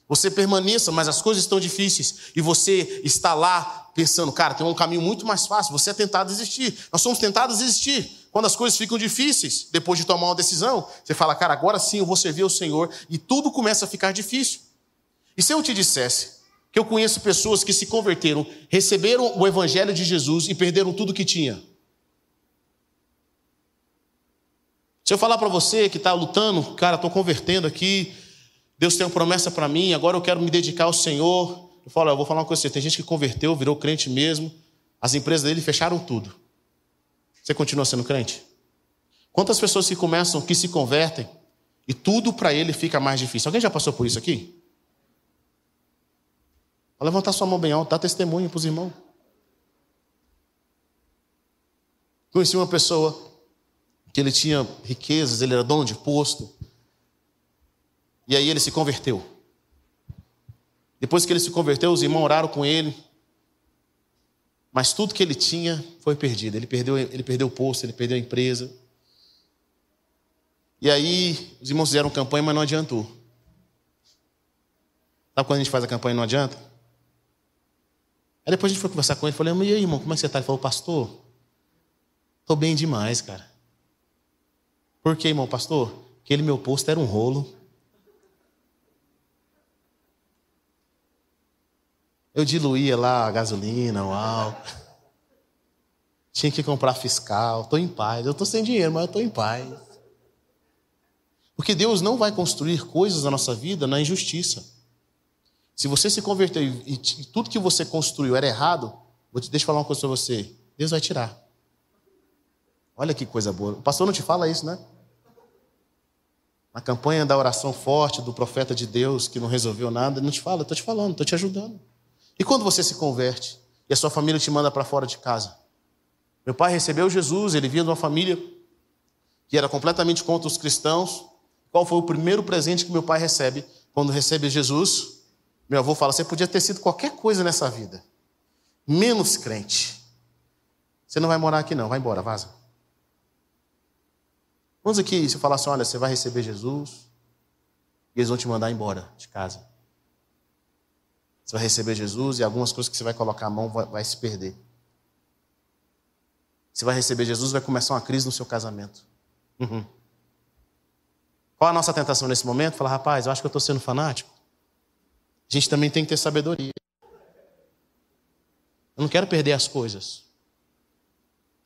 você permaneça, mas as coisas estão difíceis e você está lá pensando, cara, tem um caminho muito mais fácil. Você é tentado a desistir. Nós somos tentados a desistir. Quando as coisas ficam difíceis, depois de tomar uma decisão, você fala, cara, agora sim eu vou servir ao Senhor e tudo começa a ficar difícil. E se eu te dissesse que eu conheço pessoas que se converteram, receberam o evangelho de Jesus e perderam tudo que tinha. Se eu falar para você que está lutando, cara, estou convertendo aqui, Deus tem uma promessa para mim, agora eu quero me dedicar ao Senhor. Eu falo, eu vou falar uma coisa tem gente que converteu, virou crente mesmo, as empresas dele fecharam tudo. Você continua sendo crente? Quantas pessoas que começam, que se convertem e tudo para ele fica mais difícil? Alguém já passou por isso aqui? Vou levantar sua mão bem alta, dá testemunho para os irmãos. Conheci uma pessoa que ele tinha riquezas, ele era dono de posto. E aí ele se converteu. Depois que ele se converteu, os irmãos oraram com ele. Mas tudo que ele tinha foi perdido. Ele perdeu, ele perdeu o posto, ele perdeu a empresa. E aí os irmãos fizeram campanha, mas não adiantou. Sabe quando a gente faz a campanha e não adianta? Aí depois a gente foi conversar com ele, falei, e aí, irmão, como é que você está? Ele falou, pastor, estou bem demais, cara. Por quê, irmão, pastor? Aquele meu posto era um rolo. Eu diluía lá a gasolina, o álcool. Tinha que comprar fiscal. Estou em paz. Eu estou sem dinheiro, mas eu estou em paz. Porque Deus não vai construir coisas na nossa vida na injustiça. Se você se converteu e, tudo que você construiu era errado, vou te, deixa eu falar uma coisa para você. Deus vai tirar. Olha que coisa boa. O pastor não te fala isso, né? Na campanha da oração forte do profeta de Deus que não resolveu nada, ele não te fala, estou te falando, estou te ajudando. E quando você se converte e a sua família te manda para fora de casa? Meu pai recebeu Jesus, ele vinha de uma família que era completamente contra os cristãos. Qual foi o primeiro presente que meu pai recebe quando recebe Jesus? Meu avô fala: você podia ter sido qualquer coisa nessa vida, menos crente. Você não vai morar aqui, não, vai embora, vaza. Vamos aqui, se eu falar assim: olha, você vai receber Jesus, e eles vão te mandar embora de casa. Você vai receber Jesus e algumas coisas que você vai colocar a mão vai, vai se perder. Você vai receber Jesus vai começar uma crise no seu casamento. Uhum. Qual a nossa tentação nesse momento? Falar, rapaz, eu acho que eu estou sendo fanático. A gente também tem que ter sabedoria. Eu não quero perder as coisas.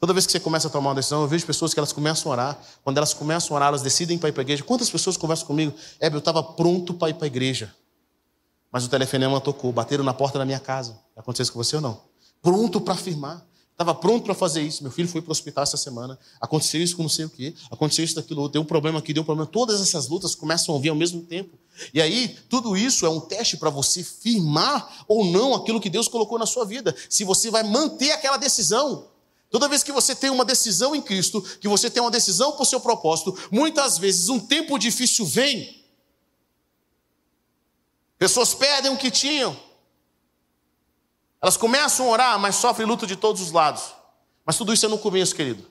Toda vez que você começa a tomar uma decisão, eu vejo pessoas que elas começam a orar. Quando elas começam a orar, elas decidem para ir para a igreja. Quantas pessoas conversam comigo? Hebe, eu estava pronto para ir para a igreja. Mas o telefonema tocou, bateram na porta da minha casa. Aconteceu isso com você ou não? Pronto para afirmar. Estava pronto para fazer isso. Meu filho foi para o hospital essa semana. Aconteceu isso com não sei o quê. Aconteceu isso daquilo. Deu um problema aqui, deu um problema. Todas essas lutas começam a vir ao mesmo tempo. E aí, tudo isso é um teste para você firmar ou não aquilo que Deus colocou na sua vida. Se você vai manter aquela decisão. Toda vez que você tem uma decisão em Cristo, que você tem uma decisão o seu propósito, muitas vezes um tempo difícil vem. Pessoas perdem o que tinham. Elas começam a orar, mas sofrem luta de todos os lados. Mas tudo isso é no começo, querido.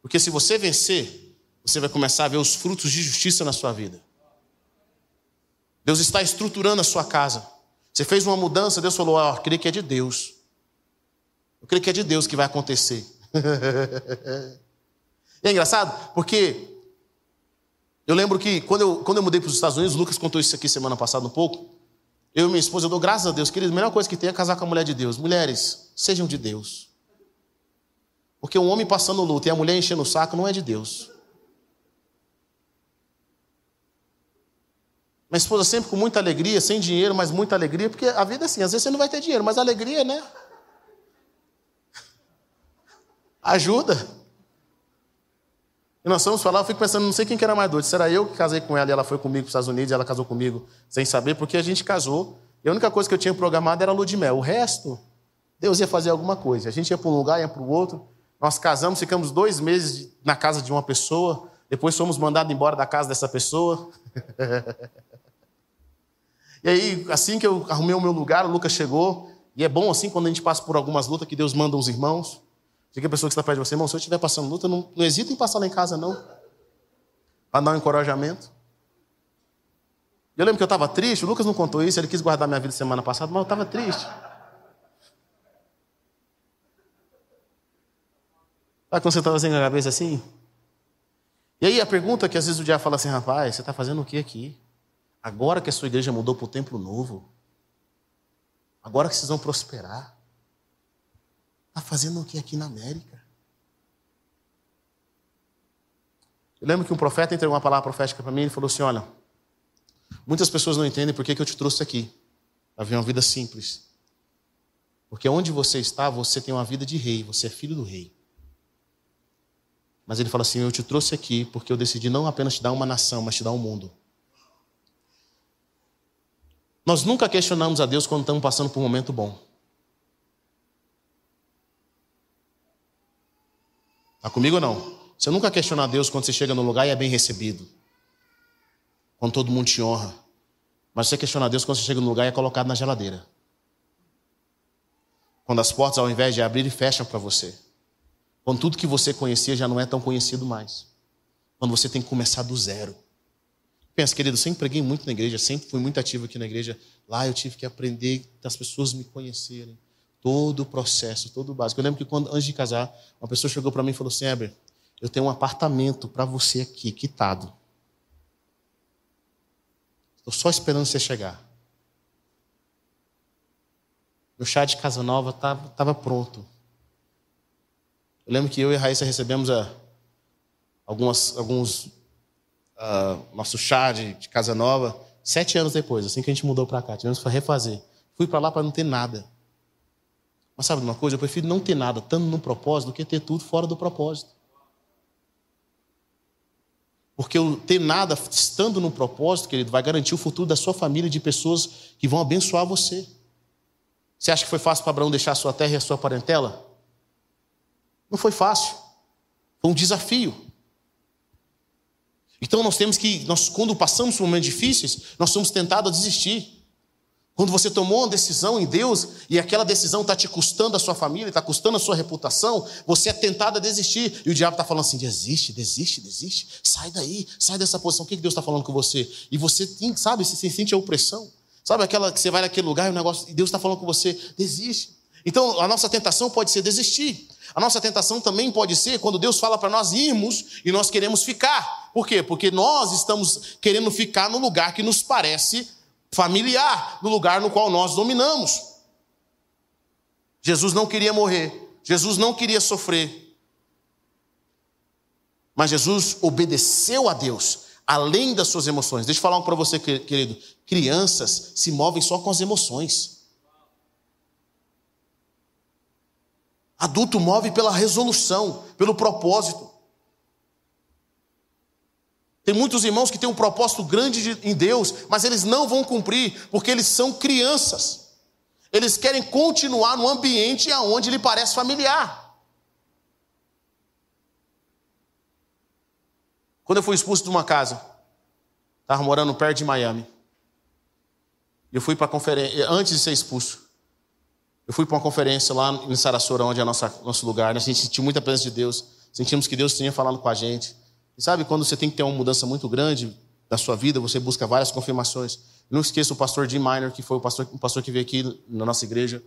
Porque se você vencer, você vai começar a ver os frutos de justiça na sua vida. Deus está estruturando a sua casa. Você fez uma mudança, Deus falou: Ó, eu creio que é de Deus. Eu creio que é de Deus que vai acontecer. e é engraçado, porque eu lembro que quando eu, quando eu mudei para os Estados Unidos, o Lucas contou isso aqui semana passada um pouco. Eu e minha esposa, eu dou graças a Deus, querido, a melhor coisa que tem é casar com a mulher de Deus. Mulheres, sejam de Deus. Porque um homem passando luta e a mulher enchendo o saco não é de Deus. Minha esposa sempre com muita alegria, sem dinheiro, mas muita alegria, porque a vida é assim, às vezes você não vai ter dinheiro, mas alegria, né? Ajuda. E nós fomos falar, eu fico pensando, não sei quem que era mais doido. Será eu que casei com ela e ela foi comigo para os Estados Unidos ela casou comigo sem saber, porque a gente casou. E a única coisa que eu tinha programado era a lua de mel. O resto, Deus ia fazer alguma coisa. A gente ia para um lugar, ia para o outro. Nós casamos, ficamos dois meses na casa de uma pessoa. Depois fomos mandados embora da casa dessa pessoa. E aí, assim que eu arrumei o meu lugar, o Lucas chegou. E é bom assim quando a gente passa por algumas lutas que Deus manda os irmãos. Fica a pessoa que está perto de você, irmão, se eu estiver passando luta, não, não hesita em passar lá em casa, não. Para dar um encorajamento. Eu lembro que eu estava triste, o Lucas não contou isso, ele quis guardar minha vida semana passada, mas eu estava triste. Sabe quando você estava fazendo a cabeça assim? E aí a pergunta que às vezes o diabo fala assim, rapaz, você está fazendo o que aqui? Agora que a sua igreja mudou para o templo novo, agora que vocês vão prosperar, está fazendo o que aqui na América? Eu lembro que um profeta entregou uma palavra profética para mim e falou assim: Olha, muitas pessoas não entendem por que, que eu te trouxe aqui, para ver uma vida simples. Porque onde você está, você tem uma vida de rei, você é filho do rei. Mas ele fala assim: Eu te trouxe aqui porque eu decidi não apenas te dar uma nação, mas te dar um mundo. Nós nunca questionamos a Deus quando estamos passando por um momento bom. Está comigo ou não? Você nunca questiona Deus quando você chega no lugar e é bem recebido. Quando todo mundo te honra. Mas você questiona Deus quando você chega no lugar e é colocado na geladeira. Quando as portas, ao invés de abrir, fecham para você. Quando tudo que você conhecia já não é tão conhecido mais. Quando você tem que começar do zero. Pensa, querido, eu sempre preguei muito na igreja, sempre fui muito ativo aqui na igreja. Lá eu tive que aprender as pessoas me conhecerem. Todo o processo, todo o básico. Eu lembro que quando, antes de casar, uma pessoa chegou para mim e falou assim: Heber, eu tenho um apartamento para você aqui, quitado. Estou só esperando você chegar. Meu chá de casa nova estava pronto. Eu lembro que eu e a Raíssa recebemos a, ah, algumas, alguns uh, nosso chá de, de, casa nova, sete anos depois, assim que a gente mudou para cá, tivemos que refazer. Fui para lá para não ter nada. Mas sabe uma coisa? Eu prefiro não ter nada, estando no propósito, do que ter tudo fora do propósito. Porque o ter nada, estando no propósito, querido, vai garantir o futuro da sua família de pessoas que vão abençoar você. Você acha que foi fácil para Abraão deixar a sua terra e a sua parentela? Não foi fácil. Foi um desafio. Então nós temos que, nós, quando passamos por momentos difíceis, nós somos tentados a desistir. Quando você tomou uma decisão em Deus e aquela decisão está te custando a sua família, está custando a sua reputação, você é tentado a desistir. E o diabo está falando assim: desiste, desiste, desiste, sai daí, sai dessa posição. O que Deus está falando com você? E você, tem, sabe, você sente a opressão. Sabe aquela que você vai naquele lugar e o negócio, e Deus está falando com você: desiste. Então a nossa tentação pode ser desistir. A nossa tentação também pode ser quando Deus fala para nós irmos e nós queremos ficar. Por quê? Porque nós estamos querendo ficar no lugar que nos parece familiar, no lugar no qual nós dominamos. Jesus não queria morrer, Jesus não queria sofrer. Mas Jesus obedeceu a Deus, além das suas emoções. Deixa eu falar um para você, querido. Crianças se movem só com as emoções. Adulto move pela resolução, pelo propósito. Tem muitos irmãos que têm um propósito grande em Deus, mas eles não vão cumprir, porque eles são crianças. Eles querem continuar no ambiente aonde lhe parece familiar. Quando eu fui expulso de uma casa, estava morando perto de Miami. Eu fui para conferência, antes de ser expulso. Eu fui para uma conferência lá em Sarasota, onde é nossa, nosso lugar. Né? A gente sentiu muita presença de Deus. Sentimos que Deus tinha falado com a gente. E sabe, quando você tem que ter uma mudança muito grande da sua vida, você busca várias confirmações. Não esqueça o pastor Jim Miner, que foi o pastor, pastor que veio aqui na nossa igreja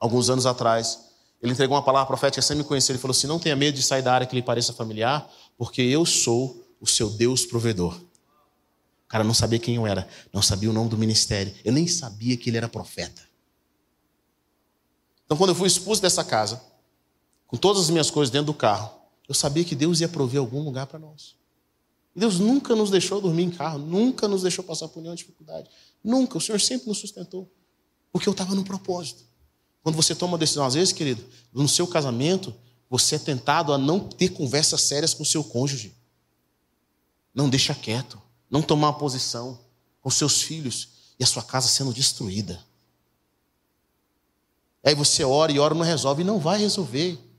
alguns anos atrás. Ele entregou uma palavra profética sem me conhecer. Ele falou assim: Não tenha medo de sair da área que lhe pareça familiar, porque eu sou o seu Deus provedor. O cara não sabia quem eu era, não sabia o nome do ministério, eu nem sabia que ele era profeta. Então, quando eu fui expulso dessa casa, com todas as minhas coisas dentro do carro, eu sabia que Deus ia prover algum lugar para nós. Deus nunca nos deixou dormir em carro, nunca nos deixou passar por nenhuma dificuldade. Nunca. O Senhor sempre nos sustentou. Porque eu estava no propósito. Quando você toma uma decisão, às vezes, querido, no seu casamento, você é tentado a não ter conversas sérias com o seu cônjuge. Não deixa quieto. Não tomar uma posição com seus filhos e a sua casa sendo destruída. Aí você ora e ora não resolve e não vai resolver.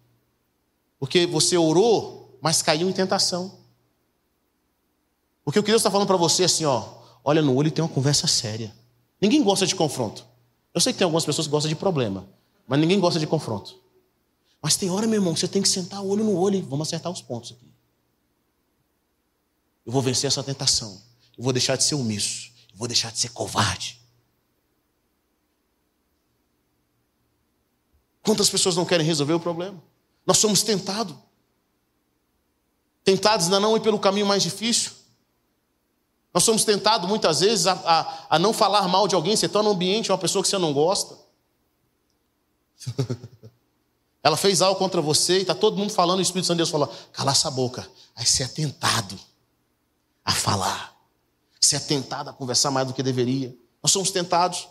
Porque você orou, mas caiu em tentação. Porque o que Deus está falando para você é assim, ó, olha no olho e tem uma conversa séria. Ninguém gosta de confronto. Eu sei que tem algumas pessoas que gostam de problema, mas ninguém gosta de confronto. Mas tem hora, meu irmão, que você tem que sentar olho no olho e vamos acertar os pontos aqui. Eu vou vencer essa tentação. Eu vou deixar de ser omisso. Eu vou deixar de ser covarde. Quantas pessoas não querem resolver o problema? Nós somos tentados. Tentados ainda não ir pelo caminho mais difícil. Nós somos tentados muitas vezes a, a, a não falar mal de alguém. Você está no ambiente uma pessoa que você não gosta. Ela fez algo contra você e está todo mundo falando, o Espírito Santo de Deus fala: cala essa boca. Aí você é tentado a falar. Você é tentado a conversar mais do que deveria. Nós somos tentados.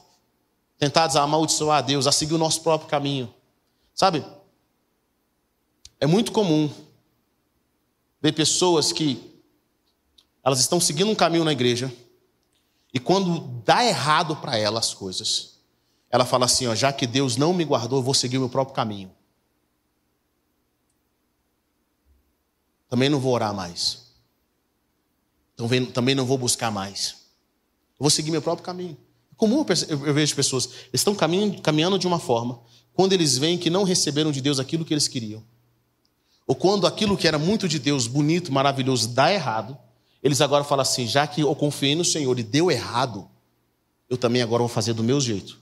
Tentados a amaldiçoar a Deus, a seguir o nosso próprio caminho. Sabe? É muito comum ver pessoas que elas estão seguindo um caminho na igreja e quando dá errado para elas as coisas, ela fala assim, ó, já que Deus não me guardou, eu vou seguir o meu próprio caminho. Também não vou orar mais. Também não vou buscar mais. Eu vou seguir meu próprio caminho. É comum eu vejo pessoas, estão caminhando de uma forma, quando eles veem que não receberam de Deus aquilo que eles queriam, ou quando aquilo que era muito de Deus, bonito, maravilhoso, dá errado, eles agora falam assim: já que eu confiei no Senhor e deu errado, eu também agora vou fazer do meu jeito.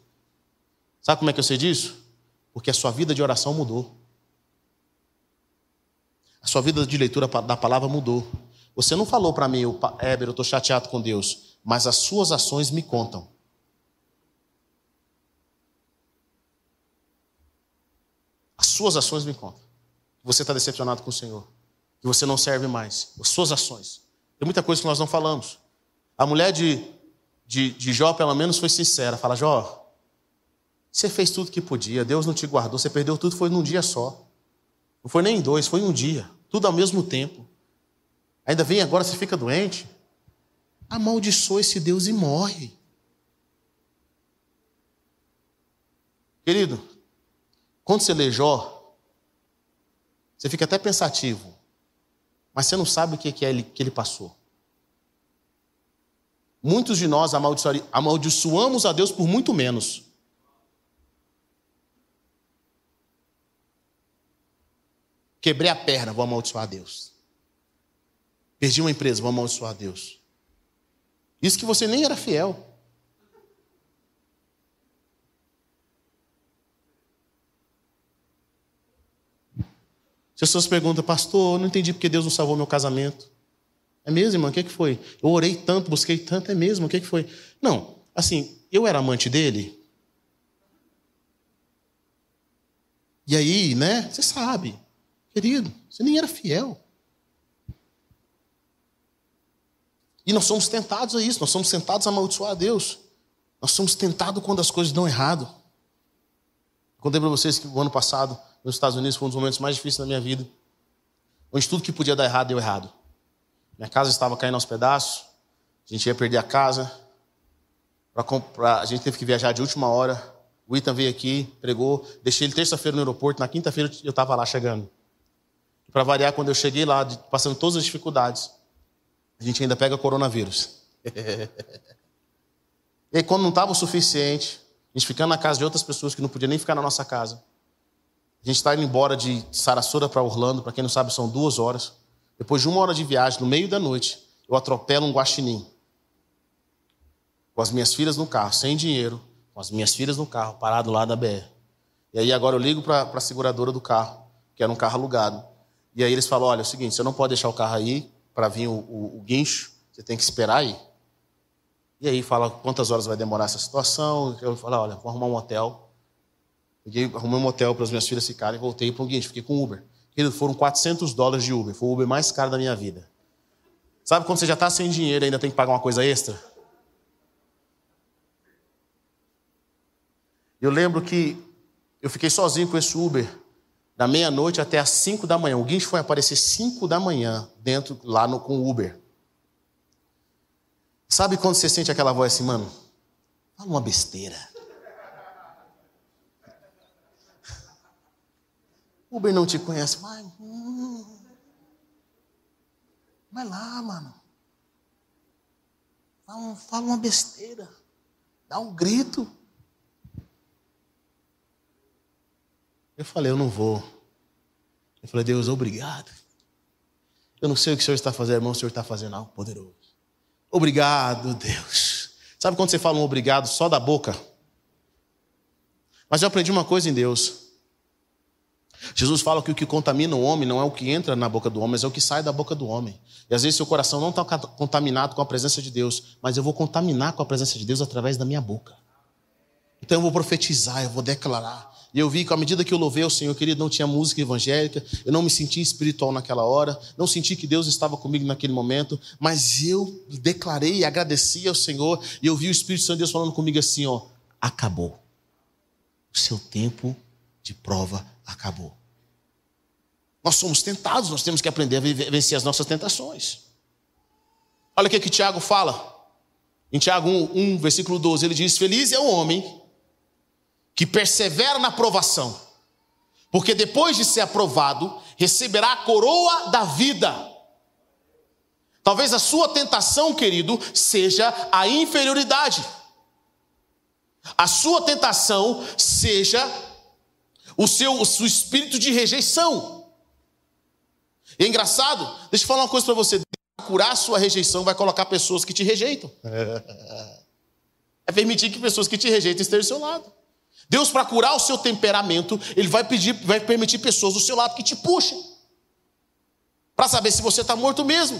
Sabe como é que eu sei disso? Porque a sua vida de oração mudou. A sua vida de leitura da palavra mudou. Você não falou para mim, Éber, eu estou chateado com Deus, mas as suas ações me contam. As suas ações me contam. Você está decepcionado com o Senhor. Que você não serve mais. As suas ações. Tem muita coisa que nós não falamos. A mulher de, de, de Jó, pelo menos, foi sincera. Fala, Jó, você fez tudo que podia. Deus não te guardou. Você perdeu tudo, foi num dia só. Não foi nem em dois, foi em um dia. Tudo ao mesmo tempo. Ainda vem agora, você fica doente. Amaldiçoa esse Deus e morre. Querido, quando você lê Jó, você fica até pensativo, mas você não sabe o que é que ele passou. Muitos de nós amaldiçoamos a Deus por muito menos. Quebrei a perna, vou amaldiçoar a Deus. Perdi uma empresa, vou amaldiçoar a Deus. Isso que você nem era fiel. As pessoas perguntam, pastor, eu não entendi porque Deus não salvou meu casamento. É mesmo, irmão? O que, que foi? Eu orei tanto, busquei tanto, é mesmo? O que, que foi? Não, assim, eu era amante dele. E aí, né? Você sabe, querido, você nem era fiel. E nós somos tentados a isso, nós somos tentados a amaldiçoar a Deus. Nós somos tentados quando as coisas dão errado. Contei para vocês que o ano passado nos Estados Unidos foi um dos momentos mais difíceis da minha vida, onde tudo que podia dar errado deu errado. Minha casa estava caindo aos pedaços, a gente ia perder a casa, pra, a gente teve que viajar de última hora. O Ethan veio aqui, pregou, deixei ele terça-feira no aeroporto, na quinta-feira eu estava lá chegando. Para variar, quando eu cheguei lá, passando todas as dificuldades, a gente ainda pega coronavírus. e quando não estava o suficiente, a gente ficando na casa de outras pessoas que não podia nem ficar na nossa casa, a gente está indo embora de Sarasota para Orlando, para quem não sabe, são duas horas. Depois de uma hora de viagem, no meio da noite, eu atropelo um guaxinim. Com as minhas filhas no carro, sem dinheiro, com as minhas filhas no carro, parado lá da BR. E aí agora eu ligo para a seguradora do carro, que era um carro alugado. E aí eles falam: olha, é o seguinte, você não pode deixar o carro aí para vir o, o, o guincho, você tem que esperar aí. E aí fala quantas horas vai demorar essa situação. Eu falo: olha, vou arrumar um hotel Peguei, arrumei um motel para as minhas filhas ficarem, voltei para o guincho, fiquei com Uber. Querido, foram 400 dólares de Uber. Foi o Uber mais caro da minha vida. Sabe quando você já está sem dinheiro e ainda tem que pagar uma coisa extra? Eu lembro que eu fiquei sozinho com esse Uber da meia-noite até as 5 da manhã. O guincho foi aparecer 5 da manhã dentro lá no, com o Uber. Sabe quando você sente aquela voz assim, mano? Fala uma besteira. Uber não te conhece, vai. Hum, vai lá, mano. Fala, fala uma besteira. Dá um grito. Eu falei, eu não vou. Eu falei, Deus, obrigado. Eu não sei o que o Senhor está fazendo, irmão, o Senhor está fazendo algo poderoso. Obrigado, Deus. Sabe quando você fala um obrigado só da boca? Mas eu aprendi uma coisa em Deus. Jesus fala que o que contamina o homem não é o que entra na boca do homem, mas é o que sai da boca do homem. E às vezes seu coração não está contaminado com a presença de Deus, mas eu vou contaminar com a presença de Deus através da minha boca. Então eu vou profetizar, eu vou declarar. E eu vi que à medida que eu louvei ao Senhor, querido, não tinha música evangélica, eu não me senti espiritual naquela hora, não senti que Deus estava comigo naquele momento, mas eu declarei e agradeci ao Senhor, e eu vi o Espírito Santo de Deus falando comigo assim: ó, acabou. O seu tempo de prova acabou. Nós somos tentados, nós temos que aprender a vencer as nossas tentações. Olha o que, que Tiago fala. Em Tiago 1, 1, versículo 12, ele diz: Feliz é o homem que persevera na provação, porque depois de ser aprovado, receberá a coroa da vida. Talvez a sua tentação, querido, seja a inferioridade. A sua tentação seja o seu, o seu espírito de rejeição. E é engraçado, deixa eu falar uma coisa para você: curar a sua rejeição vai colocar pessoas que te rejeitam. É permitir que pessoas que te rejeitem estejam do seu lado. Deus, para curar o seu temperamento, Ele vai pedir, vai permitir pessoas do seu lado que te puxem. Para saber se você está morto mesmo.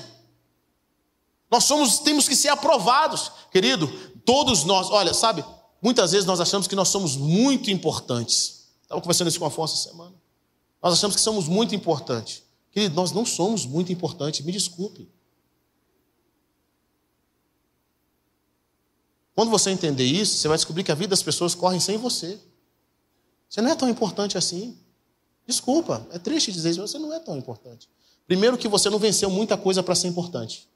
Nós somos, temos que ser aprovados. Querido, todos nós, olha, sabe, muitas vezes nós achamos que nós somos muito importantes. Estava conversando isso com a Afonso essa semana. Nós achamos que somos muito importantes. Querido, nós não somos muito importantes, me desculpe. Quando você entender isso, você vai descobrir que a vida das pessoas corre sem você. Você não é tão importante assim. Desculpa, é triste dizer isso, mas você não é tão importante. Primeiro que você não venceu muita coisa para ser importante.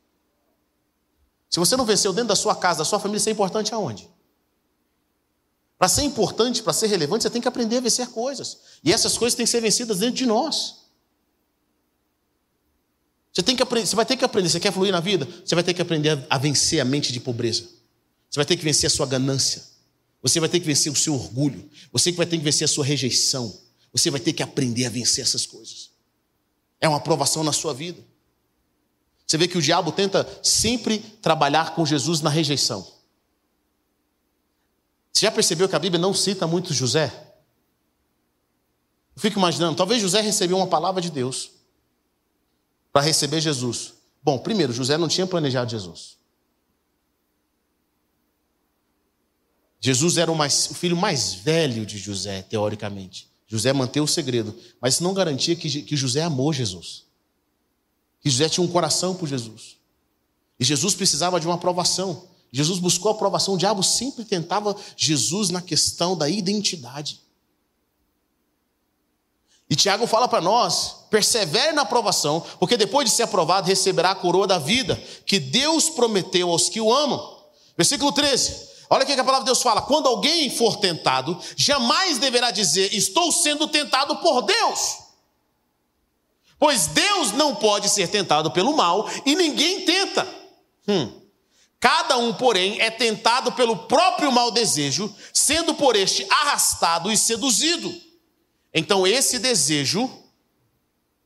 Se você não venceu dentro da sua casa, da sua família, você é importante aonde? Para ser importante, para ser relevante, você tem que aprender a vencer coisas. E essas coisas têm que ser vencidas dentro de nós. Você, tem que aprender, você vai ter que aprender, você quer fluir na vida? Você vai ter que aprender a vencer a mente de pobreza. Você vai ter que vencer a sua ganância. Você vai ter que vencer o seu orgulho. Você vai ter que vencer a sua rejeição. Você vai ter que aprender a vencer essas coisas. É uma aprovação na sua vida. Você vê que o diabo tenta sempre trabalhar com Jesus na rejeição. Você já percebeu que a Bíblia não cita muito José? Eu fico imaginando, talvez José recebeu uma palavra de Deus para receber Jesus. Bom, primeiro, José não tinha planejado Jesus. Jesus era o, mais, o filho mais velho de José, teoricamente. José manteve o segredo, mas isso não garantia que, que José amou Jesus. Que José tinha um coração por Jesus. E Jesus precisava de uma aprovação. Jesus buscou a aprovação, o diabo sempre tentava Jesus na questão da identidade. E Tiago fala para nós: persevere na aprovação, porque depois de ser aprovado, receberá a coroa da vida, que Deus prometeu aos que o amam. Versículo 13. Olha o que a palavra de Deus fala: quando alguém for tentado, jamais deverá dizer, estou sendo tentado por Deus. Pois Deus não pode ser tentado pelo mal e ninguém tenta. Hum. Cada um, porém, é tentado pelo próprio mau desejo, sendo por este arrastado e seduzido. Então, esse desejo,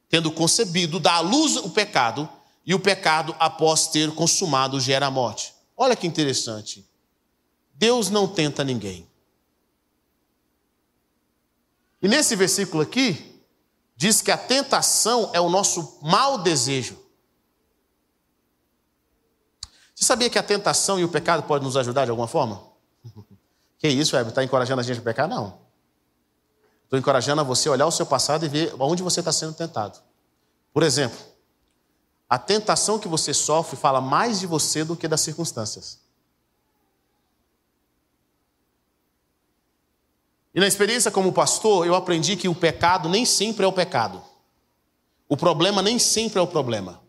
tendo concebido, dá à luz o pecado, e o pecado, após ter consumado, gera a morte. Olha que interessante. Deus não tenta ninguém. E nesse versículo aqui, diz que a tentação é o nosso mau desejo. Você sabia que a tentação e o pecado podem nos ajudar de alguma forma? Que isso, Heber? Está encorajando a gente a pecar? Não. Estou encorajando a você olhar o seu passado e ver onde você está sendo tentado. Por exemplo, a tentação que você sofre fala mais de você do que das circunstâncias. E na experiência como pastor, eu aprendi que o pecado nem sempre é o pecado. O problema nem sempre é o problema.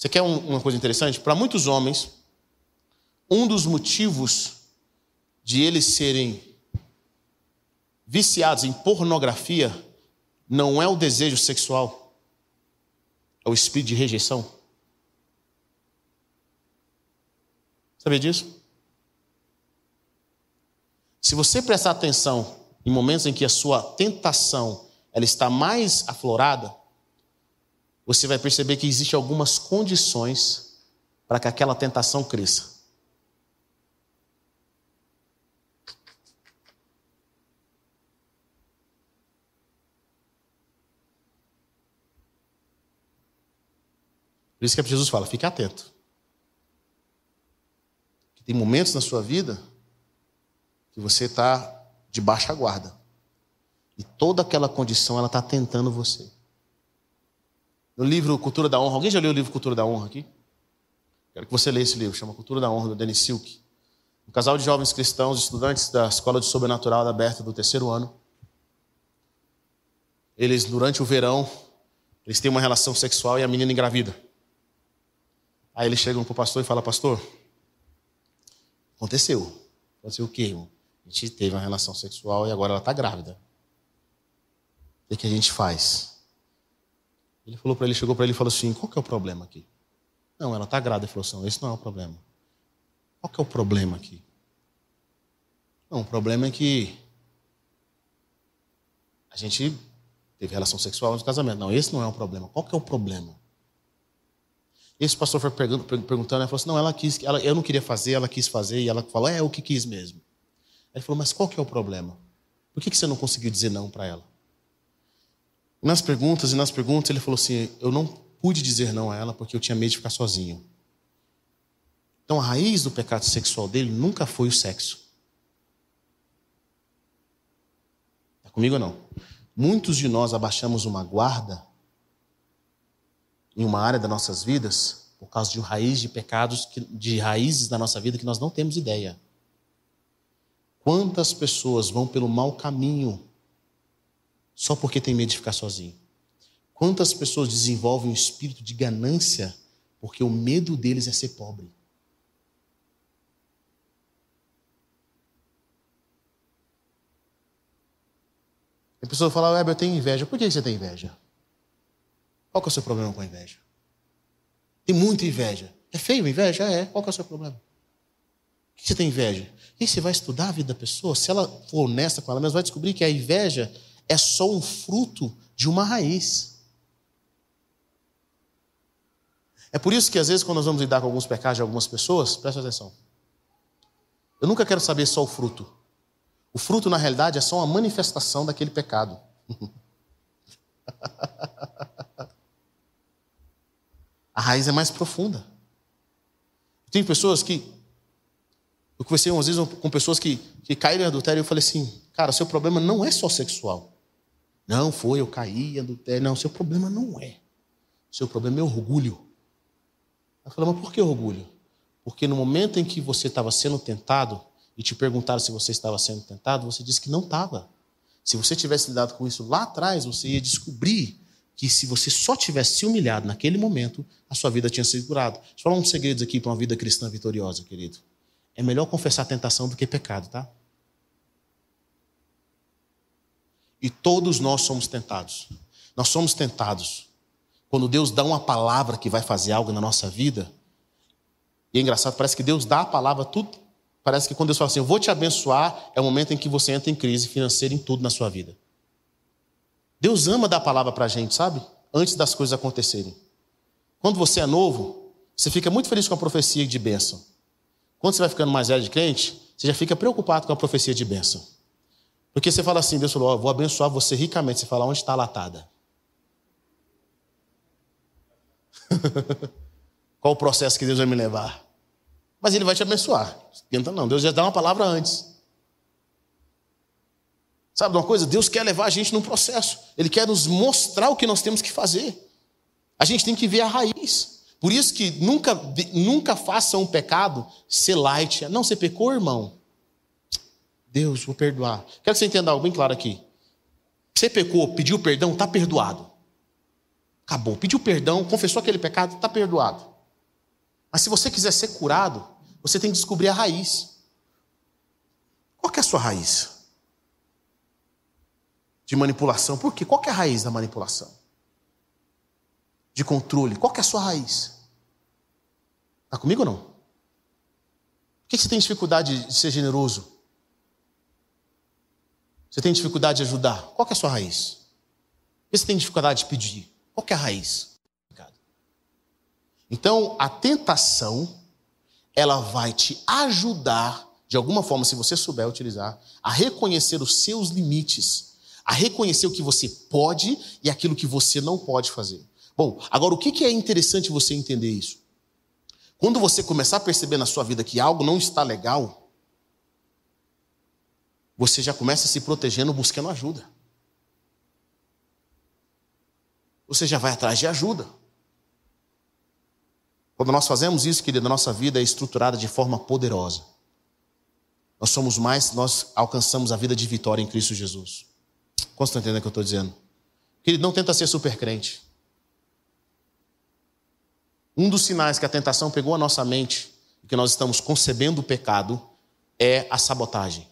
Você quer uma coisa interessante? Para muitos homens, um dos motivos de eles serem viciados em pornografia não é o desejo sexual, é o espírito de rejeição. Sabia disso? Se você prestar atenção em momentos em que a sua tentação ela está mais aflorada, você vai perceber que existem algumas condições para que aquela tentação cresça. Por isso que Jesus fala: fique atento. Tem momentos na sua vida que você está de baixa guarda. E toda aquela condição ela está tentando você. No livro Cultura da Honra, alguém já leu o livro Cultura da Honra aqui? Quero que você leia esse livro, chama Cultura da Honra, do Dennis Silk. Um casal de jovens cristãos, estudantes da Escola de Sobrenatural da Berta do terceiro ano. Eles, durante o verão, eles têm uma relação sexual e a menina engravida. Aí eles chegam para o pastor e falam, pastor, aconteceu. Aconteceu o quê, irmão? A gente teve uma relação sexual e agora ela está grávida. O que a gente faz? Ele falou para ele, chegou para ele e falou assim: qual que é o problema aqui? Não, ela está grávida. Ele falou assim: esse não é o problema. Qual que é o problema aqui? Não, o problema é que a gente teve relação sexual no casamento. Não, esse não é o problema. Qual que é o problema? Esse pastor foi perguntando, ela falou assim, não, ela quis, ela, eu não queria fazer, ela quis fazer, e ela falou, é, o que quis mesmo. Ele falou, mas qual que é o problema? Por que, que você não conseguiu dizer não para ela? Nas perguntas e nas perguntas, ele falou assim, eu não pude dizer não a ela porque eu tinha medo de ficar sozinho. Então a raiz do pecado sexual dele nunca foi o sexo. Está comigo ou não? Muitos de nós abaixamos uma guarda em uma área das nossas vidas por causa de raiz de pecados, de raízes da nossa vida que nós não temos ideia. Quantas pessoas vão pelo mau caminho só porque tem medo de ficar sozinho? Quantas pessoas desenvolvem um espírito de ganância porque o medo deles é ser pobre? A pessoa fala, Web, eu tenho inveja. Por que você tem inveja? Qual que é o seu problema com a inveja? Tem muita inveja. É feio inveja? É. Qual que é o seu problema? O que você tem inveja? E você vai estudar a vida da pessoa, se ela for honesta com ela mesma, vai descobrir que a inveja é só um fruto de uma raiz. É por isso que às vezes quando nós vamos lidar com alguns pecados de algumas pessoas, presta atenção. Eu nunca quero saber só o fruto. O fruto, na realidade, é só uma manifestação daquele pecado. A raiz é mais profunda. Tem pessoas que. Eu conversei umas vezes com pessoas que, que caíram em adultério e eu falei assim: cara, seu problema não é só sexual. Não, foi, eu caí adultério. Não, seu problema não é. Seu problema é orgulho. Eu falei, mas por que orgulho? Porque no momento em que você estava sendo tentado e te perguntaram se você estava sendo tentado, você disse que não estava. Se você tivesse lidado com isso lá atrás, você ia descobrir que se você só tivesse se humilhado naquele momento, a sua vida tinha sido curada. Deixa eu falar uns segredos aqui para uma vida cristã vitoriosa, querido. É melhor confessar tentação do que pecado, tá? E todos nós somos tentados. Nós somos tentados. Quando Deus dá uma palavra que vai fazer algo na nossa vida, e é engraçado, parece que Deus dá a palavra, tudo. Parece que quando Deus fala assim, eu vou te abençoar, é o momento em que você entra em crise financeira em tudo na sua vida. Deus ama dar a palavra para a gente, sabe? Antes das coisas acontecerem. Quando você é novo, você fica muito feliz com a profecia de bênção. Quando você vai ficando mais velho de crente, você já fica preocupado com a profecia de bênção. Porque você fala assim, Deus falou, oh, vou abençoar você ricamente. Você fala, onde está a latada? Qual o processo que Deus vai me levar? Mas Ele vai te abençoar. Tenta não, Deus já dá uma palavra antes. Sabe de uma coisa? Deus quer levar a gente num processo. Ele quer nos mostrar o que nós temos que fazer. A gente tem que ver a raiz. Por isso que nunca, nunca faça um pecado ser light. Não, você pecou, irmão? Deus, vou perdoar. Quero que você entenda algo bem claro aqui. Você pecou, pediu perdão, está perdoado. Acabou. Pediu perdão, confessou aquele pecado, está perdoado. Mas se você quiser ser curado, você tem que descobrir a raiz. Qual é a sua raiz? De manipulação. Por quê? Qual é a raiz da manipulação? De controle. Qual é a sua raiz? Está comigo ou não? Por que você tem dificuldade de ser generoso? Você tem dificuldade de ajudar? Qual é a sua raiz? Você tem dificuldade de pedir? Qual é a raiz? Então, a tentação, ela vai te ajudar, de alguma forma, se você souber utilizar, a reconhecer os seus limites, a reconhecer o que você pode e aquilo que você não pode fazer. Bom, agora o que é interessante você entender isso? Quando você começar a perceber na sua vida que algo não está legal, você já começa se protegendo, buscando ajuda. Você já vai atrás de ajuda. Quando nós fazemos isso, querida, a nossa vida é estruturada de forma poderosa. Nós somos mais, nós alcançamos a vida de vitória em Cristo Jesus. Você está entendendo o que eu estou dizendo? Querido, não tenta ser super crente. Um dos sinais que a tentação pegou a nossa mente e que nós estamos concebendo o pecado é a sabotagem.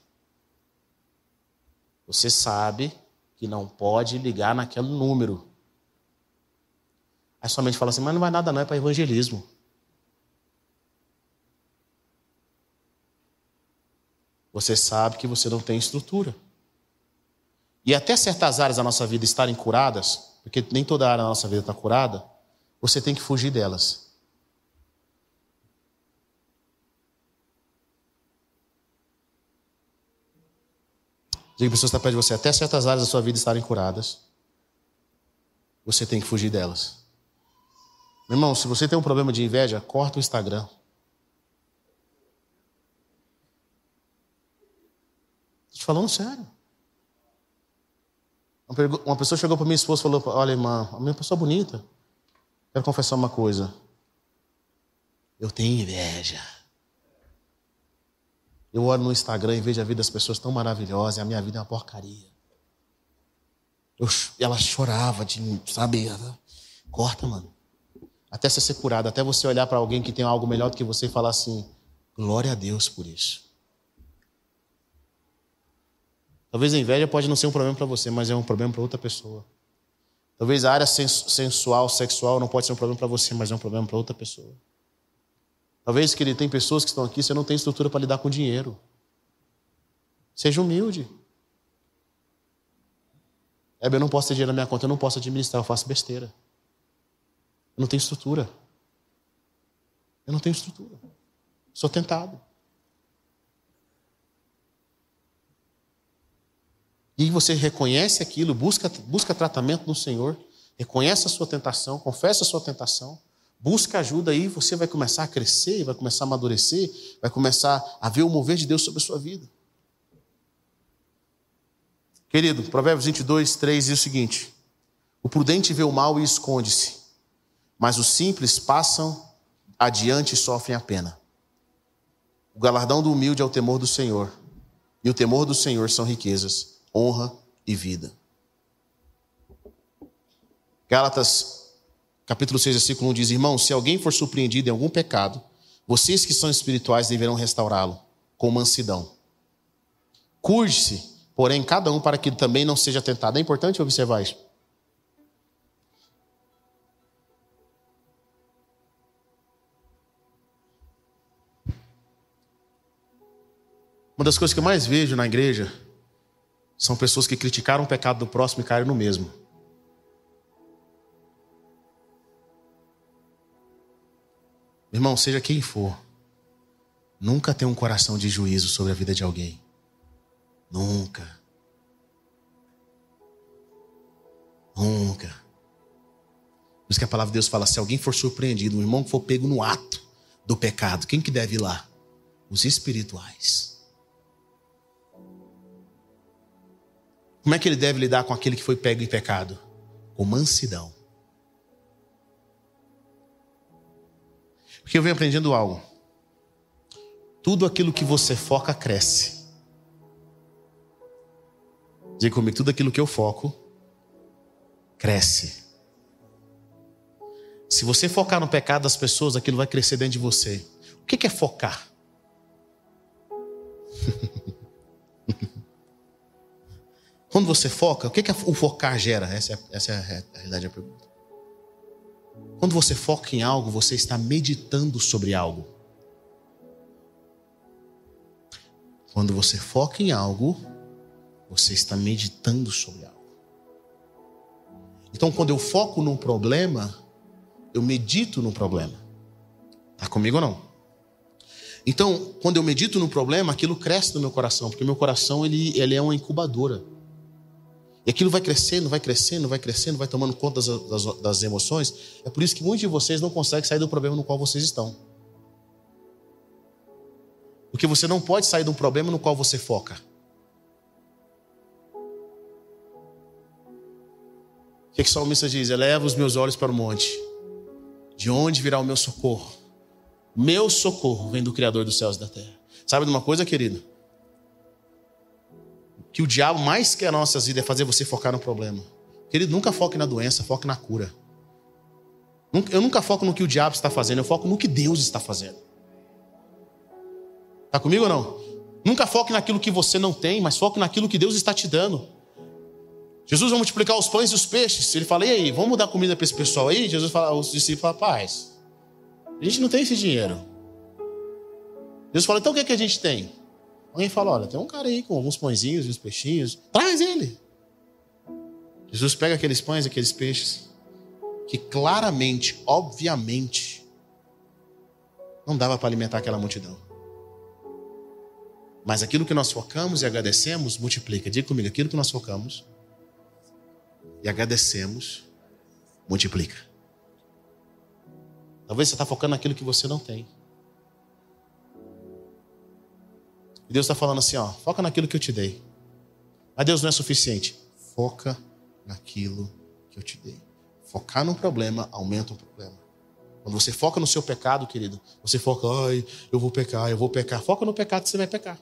Você sabe que não pode ligar naquele número. Aí somente fala assim, mas não vai nada não, é para evangelismo. Você sabe que você não tem estrutura. E até certas áreas da nossa vida estarem curadas, porque nem toda área da nossa vida está curada, você tem que fugir delas. Diga pessoas está perto de você, até certas áreas da sua vida estarem curadas, você tem que fugir delas. Meu irmão, se você tem um problema de inveja, corta o Instagram. Estou te falando sério. Uma pessoa chegou para minha esposa e falou: Olha, irmã, a minha pessoa bonita. Quero confessar uma coisa. Eu tenho inveja. Eu olho no Instagram e vejo a vida das pessoas tão maravilhosa e a minha vida é uma porcaria. Eu, ela chorava de, sabe, corta, mano. Até você ser curado, até você olhar para alguém que tem algo melhor do que você e falar assim: glória a Deus por isso. Talvez a inveja pode não ser um problema para você, mas é um problema para outra pessoa. Talvez a área sensual, sexual não pode ser um problema para você, mas é um problema para outra pessoa. Talvez que ele tem pessoas que estão aqui, você não tem estrutura para lidar com dinheiro. Seja humilde. É, eu não posso ter dinheiro na minha conta, eu não posso administrar, eu faço besteira. Eu não tenho estrutura. Eu não tenho estrutura. Sou tentado. E você reconhece aquilo, busca, busca tratamento no Senhor, reconhece a sua tentação, confessa a sua tentação, Busca ajuda aí, você vai começar a crescer, vai começar a amadurecer, vai começar a ver o mover de Deus sobre a sua vida. Querido, Provérbios 22, 3 diz o seguinte: O prudente vê o mal e esconde-se, mas os simples passam adiante e sofrem a pena. O galardão do humilde é o temor do Senhor, e o temor do Senhor são riquezas, honra e vida. Gálatas capítulo 6, versículo 1 diz: Irmão, se alguém for surpreendido em algum pecado, vocês que são espirituais deverão restaurá-lo com mansidão. Curge-se, porém, cada um para que também não seja tentado. É importante observar isso. Uma das coisas que eu mais vejo na igreja são pessoas que criticaram o pecado do próximo e caíram no mesmo. Irmão, seja quem for, nunca tenha um coração de juízo sobre a vida de alguém. Nunca. Nunca. Por isso que a palavra de Deus fala: se alguém for surpreendido, um irmão que for pego no ato do pecado, quem que deve ir lá? Os espirituais. Como é que ele deve lidar com aquele que foi pego em pecado? Com mansidão. Porque eu venho aprendendo algo. Tudo aquilo que você foca cresce. Diga comigo, tudo aquilo que eu foco cresce. Se você focar no pecado das pessoas, aquilo vai crescer dentro de você. O que é focar? Quando você foca, o que, que o focar gera? Essa é, essa é a realidade da pergunta. Quando você foca em algo, você está meditando sobre algo. Quando você foca em algo, você está meditando sobre algo. Então, quando eu foco num problema, eu medito no problema. Está comigo ou não? Então, quando eu medito no problema, aquilo cresce no meu coração, porque meu coração ele, ele é uma incubadora. E aquilo vai crescendo, vai crescendo, vai crescendo, vai tomando conta das, das, das emoções. É por isso que muitos de vocês não conseguem sair do problema no qual vocês estão. Porque você não pode sair de um problema no qual você foca. O que, que o salmista diz? Eleva os meus olhos para o monte. De onde virá o meu socorro? Meu socorro vem do Criador dos céus e da terra. Sabe de uma coisa, querido? Que o diabo mais quer nas nossas vidas é fazer você focar no problema. Querido, nunca foque na doença, foque na cura. Eu nunca foco no que o diabo está fazendo, eu foco no que Deus está fazendo. Está comigo ou não? Nunca foque naquilo que você não tem, mas foque naquilo que Deus está te dando. Jesus vai multiplicar os pães e os peixes. Ele fala, e aí, vamos dar comida para esse pessoal aí? Jesus fala, os discípulos falam, paz, a gente não tem esse dinheiro. Jesus fala, então o que, é que a gente tem? Alguém fala: olha, tem um cara aí com alguns pãezinhos e uns peixinhos, traz ele. Jesus pega aqueles pães, aqueles peixes, que claramente, obviamente, não dava para alimentar aquela multidão. Mas aquilo que nós focamos e agradecemos, multiplica. Diga comigo, aquilo que nós focamos e agradecemos, multiplica. Talvez você está focando naquilo que você não tem. E Deus está falando assim: ó, foca naquilo que eu te dei. Mas Deus não é suficiente. Foca naquilo que eu te dei. Focar num problema aumenta o problema. Quando você foca no seu pecado, querido, você foca, ai, eu vou pecar, eu vou pecar. Foca no pecado você vai pecar.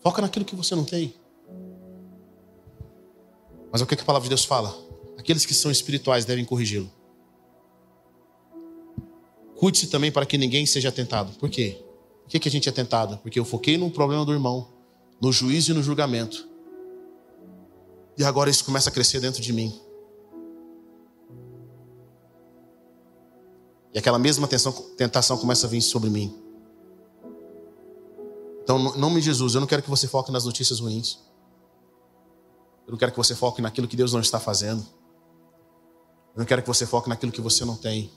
Foca naquilo que você não tem. Mas o que a palavra de Deus fala? Aqueles que são espirituais devem corrigi-lo. Cuide-se também para que ninguém seja tentado. Por quê? Por que, que a gente é tentado? Porque eu foquei no problema do irmão, no juízo e no julgamento. E agora isso começa a crescer dentro de mim. E aquela mesma tentação, começa a vir sobre mim. Então, em nome de Jesus, eu não quero que você foque nas notícias ruins. Eu não quero que você foque naquilo que Deus não está fazendo. Eu não quero que você foque naquilo que você não tem.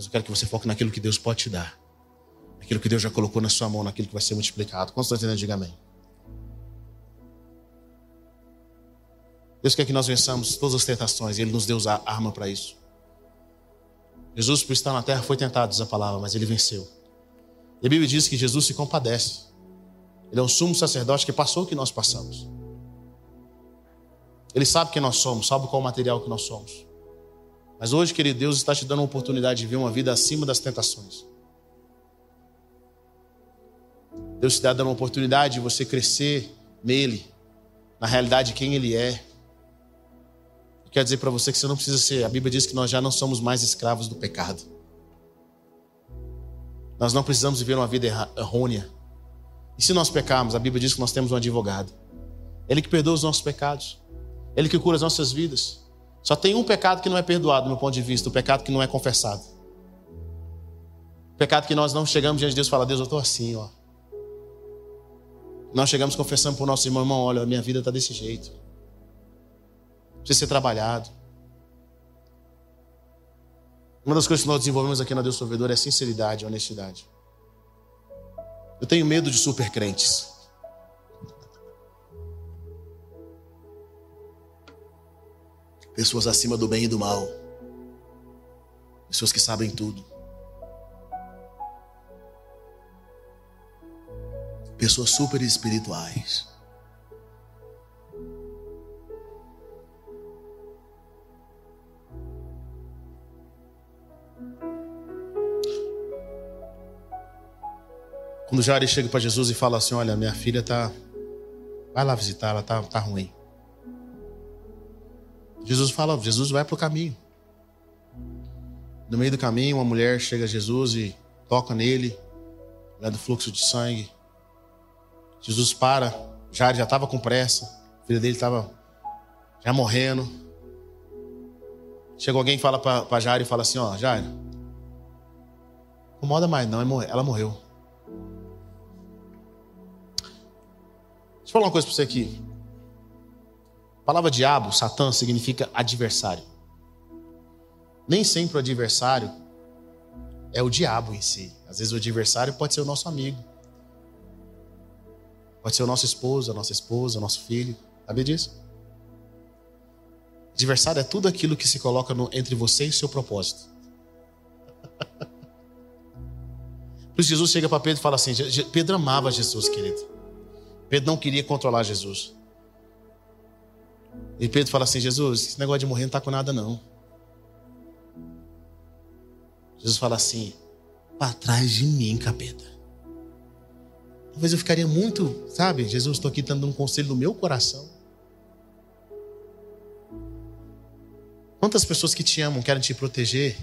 Mas eu quero que você foque naquilo que Deus pode te dar. Naquilo que Deus já colocou na sua mão, naquilo que vai ser multiplicado. Entendendo? Diga amém. Deus quer que nós vençamos todas as tentações e Ele nos deu a arma para isso. Jesus, por estar na terra, foi tentado, diz a palavra, mas Ele venceu. E a Bíblia diz que Jesus se compadece. Ele é um sumo sacerdote que passou o que nós passamos. Ele sabe quem nós somos, sabe qual o material que nós somos. Mas hoje, querido, Deus está te dando a oportunidade de ver uma vida acima das tentações. Deus te está dando a oportunidade de você crescer nele, na realidade de quem ele é. Quer dizer para você que você não precisa ser. A Bíblia diz que nós já não somos mais escravos do pecado. Nós não precisamos viver uma vida errônea. E se nós pecarmos, a Bíblia diz que nós temos um advogado. Ele que perdoa os nossos pecados. Ele que cura as nossas vidas. Só tem um pecado que não é perdoado, do meu ponto de vista: o pecado que não é confessado. O pecado que nós não chegamos diante de Deus e falamos: Deus, eu estou assim, ó. Nós chegamos confessando para o nosso irmão: irmão, olha, a minha vida está desse jeito. Precisa ser trabalhado. Uma das coisas que nós desenvolvemos aqui na Deus Provedor é sinceridade, honestidade. Eu tenho medo de super Pessoas acima do bem e do mal. Pessoas que sabem tudo. pessoas super espirituais. Quando Jair chega para Jesus e fala assim: Olha, minha filha tá. Vai lá visitar, ela tá, tá ruim. Jesus fala: Jesus vai para o caminho. No meio do caminho, uma mulher chega a Jesus e toca nele, é do fluxo de sangue. Jesus para, Jair já estava com pressa, o filho dele estava já morrendo. Chega alguém e fala para Jair e fala assim: Ó, Jair, não incomoda mais não, ela morreu. Deixa eu falar uma coisa para você aqui. Palavra diabo, Satã, significa adversário. Nem sempre o adversário é o diabo em si. Às vezes o adversário pode ser o nosso amigo. Pode ser o nosso esposo, a nossa esposa, o nosso filho. Sabia disso? Adversário é tudo aquilo que se coloca no, entre você e seu propósito. Por isso Jesus chega para Pedro e fala assim: Pedro amava Jesus, querido. Pedro não queria controlar Jesus. E Pedro fala assim: Jesus, esse negócio de morrer não está com nada, não. Jesus fala assim: para trás de mim, capeta. Talvez eu ficaria muito, sabe? Jesus, estou aqui dando um conselho no meu coração. Quantas pessoas que te amam querem te proteger?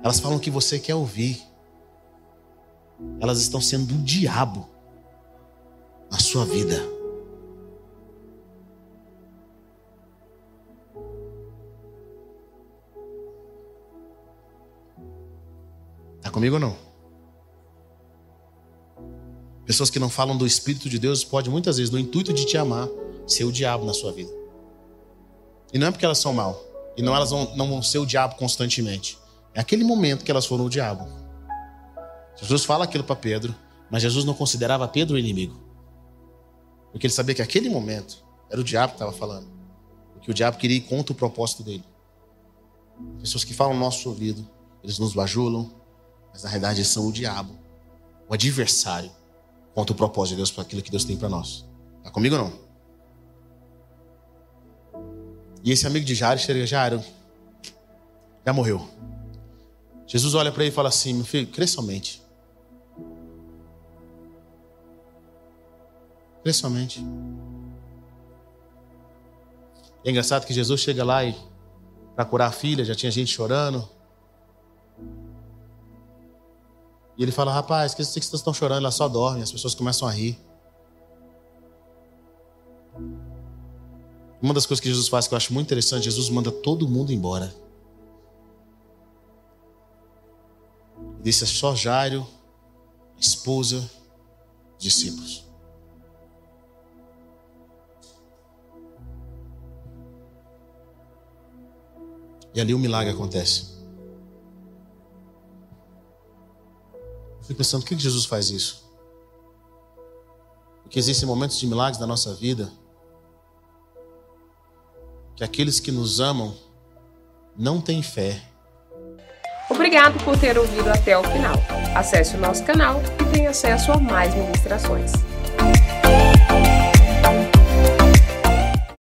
Elas falam que você quer ouvir. Elas estão sendo do diabo na sua vida. Comigo ou não? Pessoas que não falam do Espírito de Deus podem muitas vezes, no intuito de te amar, ser o diabo na sua vida. E não é porque elas são mal. E não elas vão, não vão ser o diabo constantemente. É aquele momento que elas foram o diabo. Jesus fala aquilo para Pedro, mas Jesus não considerava Pedro o inimigo. Porque ele sabia que aquele momento era o diabo que estava falando. Porque o diabo queria ir contra o propósito dele. Pessoas que falam no nosso ouvido, eles nos bajulam, mas na realidade são o diabo, o adversário contra o propósito de Deus para aquilo que Deus tem para nós. Está comigo ou não? E esse amigo de Jairo chega, Jairo, já morreu. Jesus olha para ele e fala assim: meu filho, crê somente. Principalmente. É engraçado que Jesus chega lá e para curar a filha, já tinha gente chorando. E ele fala: Rapaz, que vocês estão chorando, ela só dorme. As pessoas começam a rir. Uma das coisas que Jesus faz que eu acho muito interessante: Jesus manda todo mundo embora. Disse: é só Jairo, esposa, discípulos. E ali o milagre acontece. Fico pensando, por que Jesus faz isso? Porque existem momentos de milagres na nossa vida que aqueles que nos amam não têm fé. Obrigado por ter ouvido até o final. Acesse o nosso canal e tenha acesso a mais ministrações.